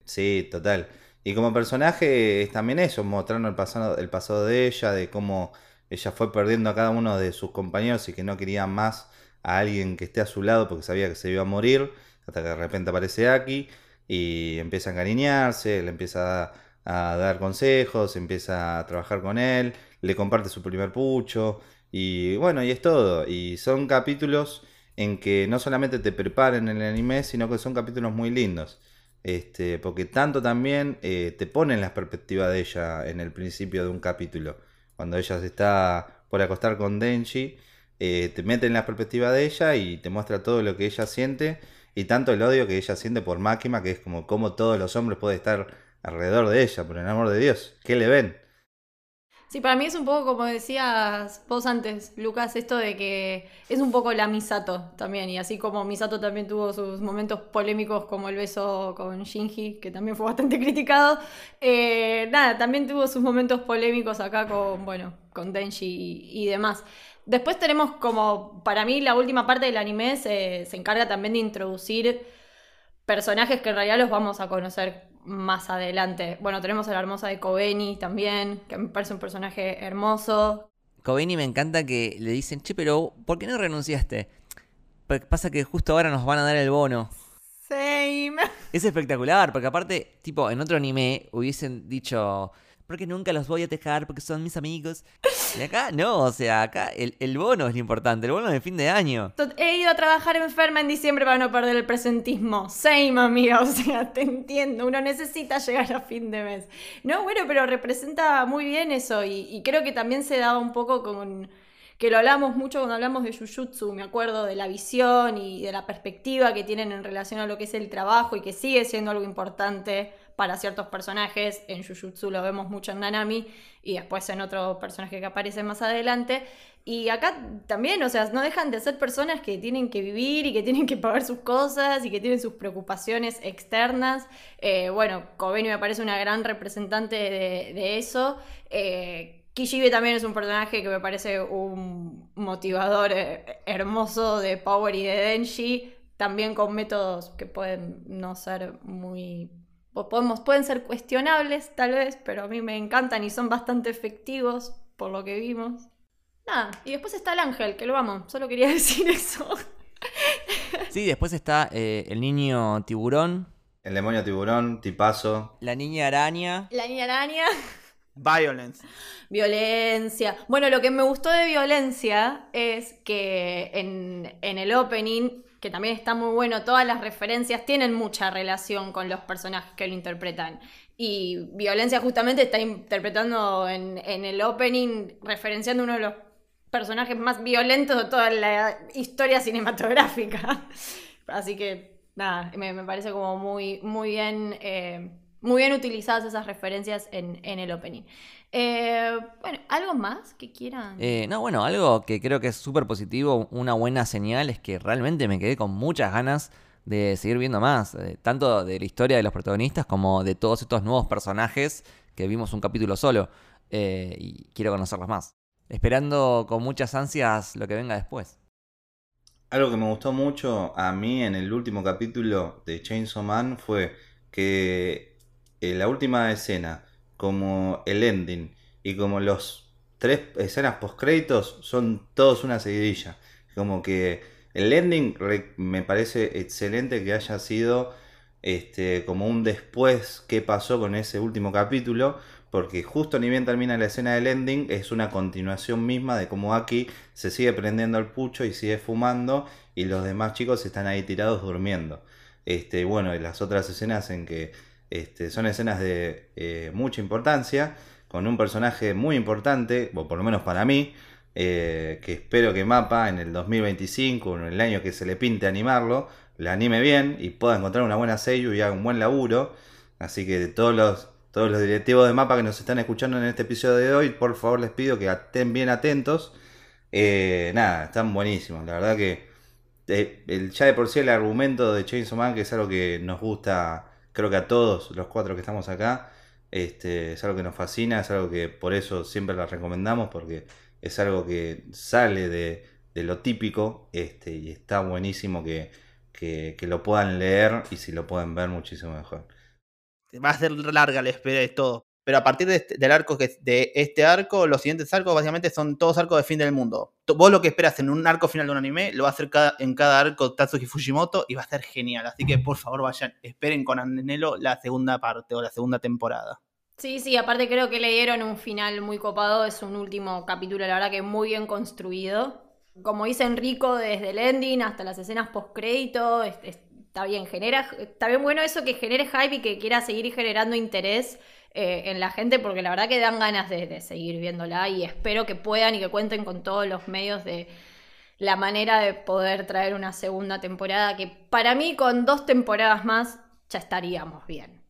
Sí, total. Y como personaje es también eso, mostrando el pasado, el pasado de ella, de cómo ella fue perdiendo a cada uno de sus compañeros y que no quería más a alguien que esté a su lado porque sabía que se iba a morir, hasta que de repente aparece Aki y empieza a encariñarse, le empieza a, dar consejos, empieza a trabajar con él, le comparte su primer pucho y bueno, y es todo. Y son capítulos en que no solamente te preparan el anime, sino que son capítulos muy lindos. Este, porque tanto también eh, te ponen las perspectivas de ella en el principio de un capítulo. Cuando ella se está por acostar con Denji, eh, te mete en la perspectiva de ella y te muestra todo lo que ella siente y tanto el odio que ella siente por Máquina, que es como cómo todos los hombres pueden estar alrededor de ella, por el amor de Dios. ¿Qué le ven? Sí, para mí es un poco como decías vos antes, Lucas, esto de que es un poco la Misato también, y así como Misato también tuvo sus momentos polémicos como el beso con Shinji, que también fue bastante criticado, eh, nada, también tuvo sus momentos polémicos acá con, bueno, con Denji y, y demás. Después tenemos como, para mí, la última parte del anime se, se encarga también de introducir personajes que en realidad los vamos a conocer más adelante. Bueno, tenemos a la hermosa de Kobeni también, que me parece un personaje hermoso. Kobeni me encanta que le dicen, che, pero ¿por qué no renunciaste? P- Pasa que justo ahora nos van a dar el bono. Same. Es espectacular, porque aparte, tipo, en otro anime hubiesen dicho, porque nunca los voy a dejar porque son mis amigos. Y acá no, o sea, acá el, el bono es lo importante, el bono de fin de año. He ido a trabajar enferma en diciembre para no perder el presentismo. Same, amiga. O sea, te entiendo. Uno necesita llegar a fin de mes. No, bueno, pero representa muy bien eso. Y, y creo que también se daba un poco con. Que lo hablamos mucho cuando hablamos de Jujutsu, me acuerdo de la visión y de la perspectiva que tienen en relación a lo que es el trabajo y que sigue siendo algo importante para ciertos personajes. En Jujutsu lo vemos mucho en Nanami y después en otro personaje que aparece más adelante. Y acá también, o sea, no dejan de ser personas que tienen que vivir y que tienen que pagar sus cosas y que tienen sus preocupaciones externas. Eh, bueno, Kobeni me parece una gran representante de, eso. Eh, Kishibe también es un personaje que me parece un motivador eh, hermoso de Power y de Denji, también con métodos que pueden no ser muy... po- Podemos, pueden ser cuestionables tal vez, pero a mí me encantan y son bastante efectivos por lo que vimos. Nada, y después está el ángel, que lo amo, solo quería decir eso. Sí, después está eh, el niño tiburón, El demonio tiburón, tipazo. la niña araña. La niña araña. Violence. Violencia. Bueno, lo que me gustó de violencia es que en, en el opening, que también está muy bueno, todas las referencias tienen mucha relación con los personajes que lo interpretan. Y Violencia justamente está interpretando en, en el opening, referenciando uno de los personajes más violentos de toda la historia cinematográfica. Así que, nada, me, me parece como muy, muy bien. eh, muy bien utilizadas esas referencias en, en el opening. Eh, bueno, ¿algo más que quieran? Eh, no, bueno, algo que creo que es súper positivo, una buena señal, es que realmente me quedé con muchas ganas de seguir viendo más, eh, tanto de la historia de los protagonistas como de todos estos nuevos personajes que vimos un capítulo solo, eh, y quiero conocerlos más. Esperando con muchas ansias lo que venga después. Algo que me gustó mucho a mí en el último capítulo de Chainsaw Man fue que en la última escena, como el ending y como los tres escenas post créditos son todos una seguidilla. Como que el ending me parece excelente que haya sido este, como un después qué pasó con ese último capítulo, porque justo ni bien termina la escena del ending, es una continuación misma de cómo Aki se sigue prendiendo el pucho y sigue fumando, y los demás chicos están ahí tirados durmiendo. Este, bueno, y las otras escenas en que este, son escenas de eh, mucha importancia, con un personaje muy importante, o por lo menos para mí, eh, que espero que Mapa en el 2025, o en el año que se le pinte animarlo, le anime bien y pueda encontrar una buena seiyuu y haga un buen laburo. Así que de todos los, todos los directivos de mapa que nos están escuchando en este episodio de hoy, por favor les pido que estén bien atentos. Eh, nada, están buenísimos. La verdad que el, ya de por sí el argumento de Chainsaw Man, que es algo que nos gusta, creo que a todos los cuatro que estamos acá, este, es algo que nos fascina, es algo que por eso siempre la recomendamos, porque es algo que sale de, de lo típico este, y está buenísimo que, que, que lo puedan leer y si lo pueden ver muchísimo mejor. Va a ser larga la espera de todo. Pero a partir de este- del arco que, de este arco, los siguientes arcos básicamente son todos arcos de fin del mundo. Vos lo que esperas en un arco final de un anime, lo va a hacer cada- en cada arco Tatsuki Fujimoto y va a ser genial. Así que por favor vayan, esperen con anhelo la segunda parte o la segunda temporada. Sí, sí, aparte creo que le dieron un final muy copado, es un último capítulo, la verdad que muy bien construido. Como dice Enrico, desde el ending hasta las escenas post-crédito, es- es- está bien, genera, está bien bueno eso que genere hype y que quiera seguir generando interés eh, en la gente, porque la verdad que dan ganas de, seguir viéndola y espero que puedan y que cuenten con todos los medios de la manera de poder traer una segunda temporada, que para mí con dos temporadas más ya estaríamos bien.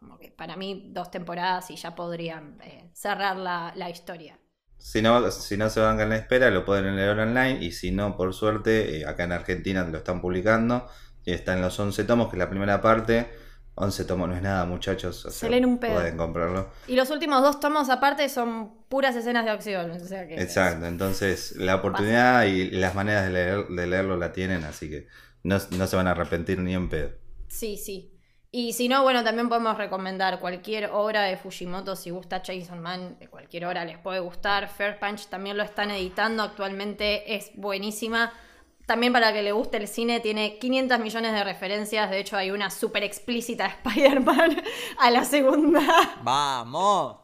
Como que para mí dos temporadas y ya podrían eh, cerrar la, historia. Si no, si no se bancan la espera, lo pueden leer online. Y si no, por suerte, eh, acá en Argentina lo están publicando. Está en los 11 tomos, que es la primera parte. 11 tomos no es nada, muchachos. o Se sea, leen un pedo. Pueden comprarlo. Y los últimos dos tomos aparte son puras escenas de acción. O sea que Exacto, entonces la oportunidad y las maneras de, leer- de leerlo la tienen, así que no, no se van a arrepentir ni en pedo. Sí, sí. Y si no, bueno, también podemos recomendar cualquier obra de Fujimoto. Si gusta Jason Man, de cualquier obra les puede gustar. Fair Punch también lo están editando actualmente, es buenísima. También para que le guste el cine, tiene 500 millones de referencias. De hecho, hay una súper explícita de Spider-Man a la segunda. ¡Vamos!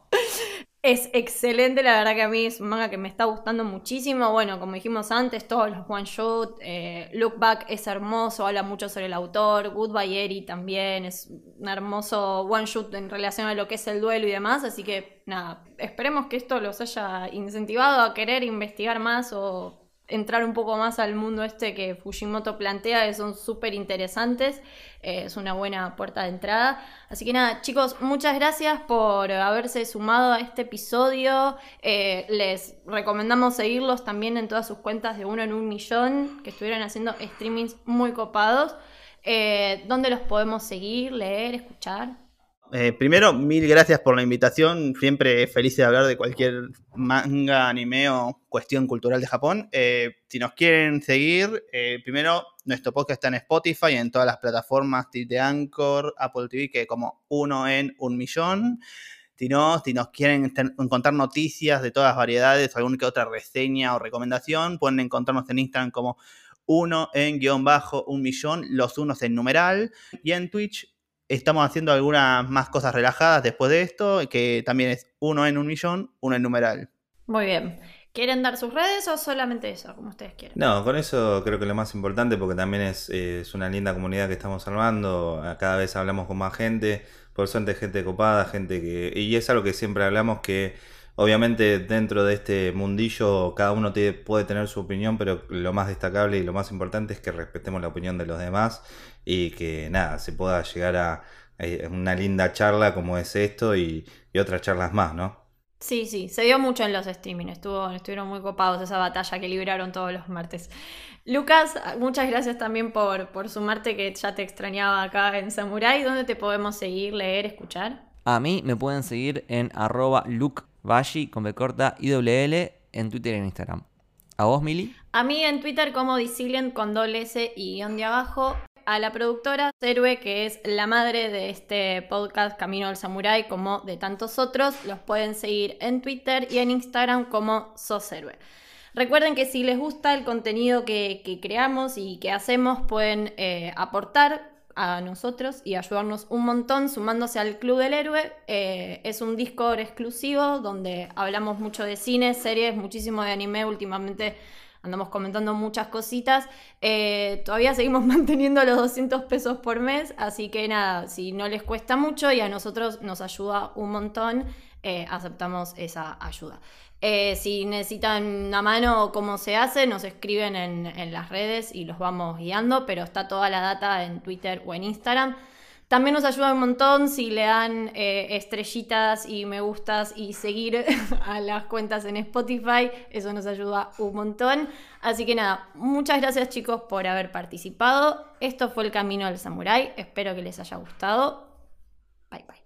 Es excelente, la verdad que a mí es un manga que me está gustando muchísimo. Bueno, como dijimos antes, todos los one shot, eh, Look Back es hermoso, habla mucho sobre el autor. Goodbye Eri también es un hermoso one shot en relación a lo que es el duelo y demás. Así que nada, esperemos que esto los haya incentivado a querer investigar más o entrar un poco más al mundo este que Fujimoto plantea, que son súper interesantes. Eh, es una buena puerta de entrada. Así que nada, chicos, muchas gracias por haberse sumado a este episodio. Eh, les recomendamos seguirlos también en todas sus cuentas de uno en un millón, que estuvieron haciendo streamings muy copados. Eh, ¿Dónde los podemos seguir, leer, escuchar? Eh, primero, mil gracias por la invitación. Siempre feliz de hablar de cualquier manga, anime o cuestión cultural de Japón. Eh, si nos quieren seguir, eh, primero, nuestro podcast está en Spotify, en todas las plataformas de Anchor, Apple TV, que como uno en un millón. Si no, si nos quieren encontrar noticias de todas las variedades, alguna que otra reseña o recomendación, pueden encontrarnos en Instagram como uno en guion bajo un millón, los unos en numeral, y en Twitch estamos haciendo algunas más cosas relajadas después de esto, que también es uno en un millón, uno en numeral. Muy bien. ¿Quieren dar sus redes o solamente eso, como ustedes quieran? No, con eso creo que lo más importante, porque también es, es una linda comunidad que estamos armando, a- cada vez hablamos con más gente, por suerte gente copada, gente que... Y es algo que siempre hablamos que obviamente dentro de este mundillo cada uno tiene- puede tener su opinión, pero lo más destacable y lo más importante es que respetemos la opinión de los demás y que nada, se pueda llegar a, a una linda charla como es esto y, y otras charlas más, ¿no? Sí, sí, se dio mucho en los streaming, estuvo, estuvieron muy copados esa batalla que libraron todos los martes. Lucas, muchas gracias también por, por sumarte que ya te extrañaba acá en Samurai. ¿Dónde te podemos seguir, leer, escuchar? A mí me pueden seguir en arroba lukebashi con B corta IWL en Twitter y en Instagram. ¿A vos, Mili? A mí en Twitter como Disilient con doble S y guion de abajo. A la productora Cerue, que es la madre de este podcast Camino al Samurai, como de tantos otros, los pueden seguir en Twitter y en Instagram como SosHerue. Recuerden que si les gusta el contenido que, que creamos y que hacemos, pueden eh, aportar a nosotros y ayudarnos un montón sumándose al Club del Héroe. Eh, es un Discord exclusivo donde hablamos mucho de cine, series, muchísimo de anime. Últimamente andamos comentando muchas cositas. Eh, todavía seguimos manteniendo los 200 pesos por mes, así que nada, si no les cuesta mucho y a nosotros nos ayuda un montón, eh, aceptamos esa ayuda. Eh, si necesitan una mano o cómo se hace, nos escriben en, las redes y los vamos guiando, pero está toda la data en Twitter o en Instagram. También nos ayuda un montón si le dan eh, estrellitas y me gustas y seguir a las cuentas en Spotify. Eso nos ayuda un montón. Así que nada, muchas gracias chicos por haber participado. Esto fue el camino del samurái. Espero que les haya gustado. Bye bye.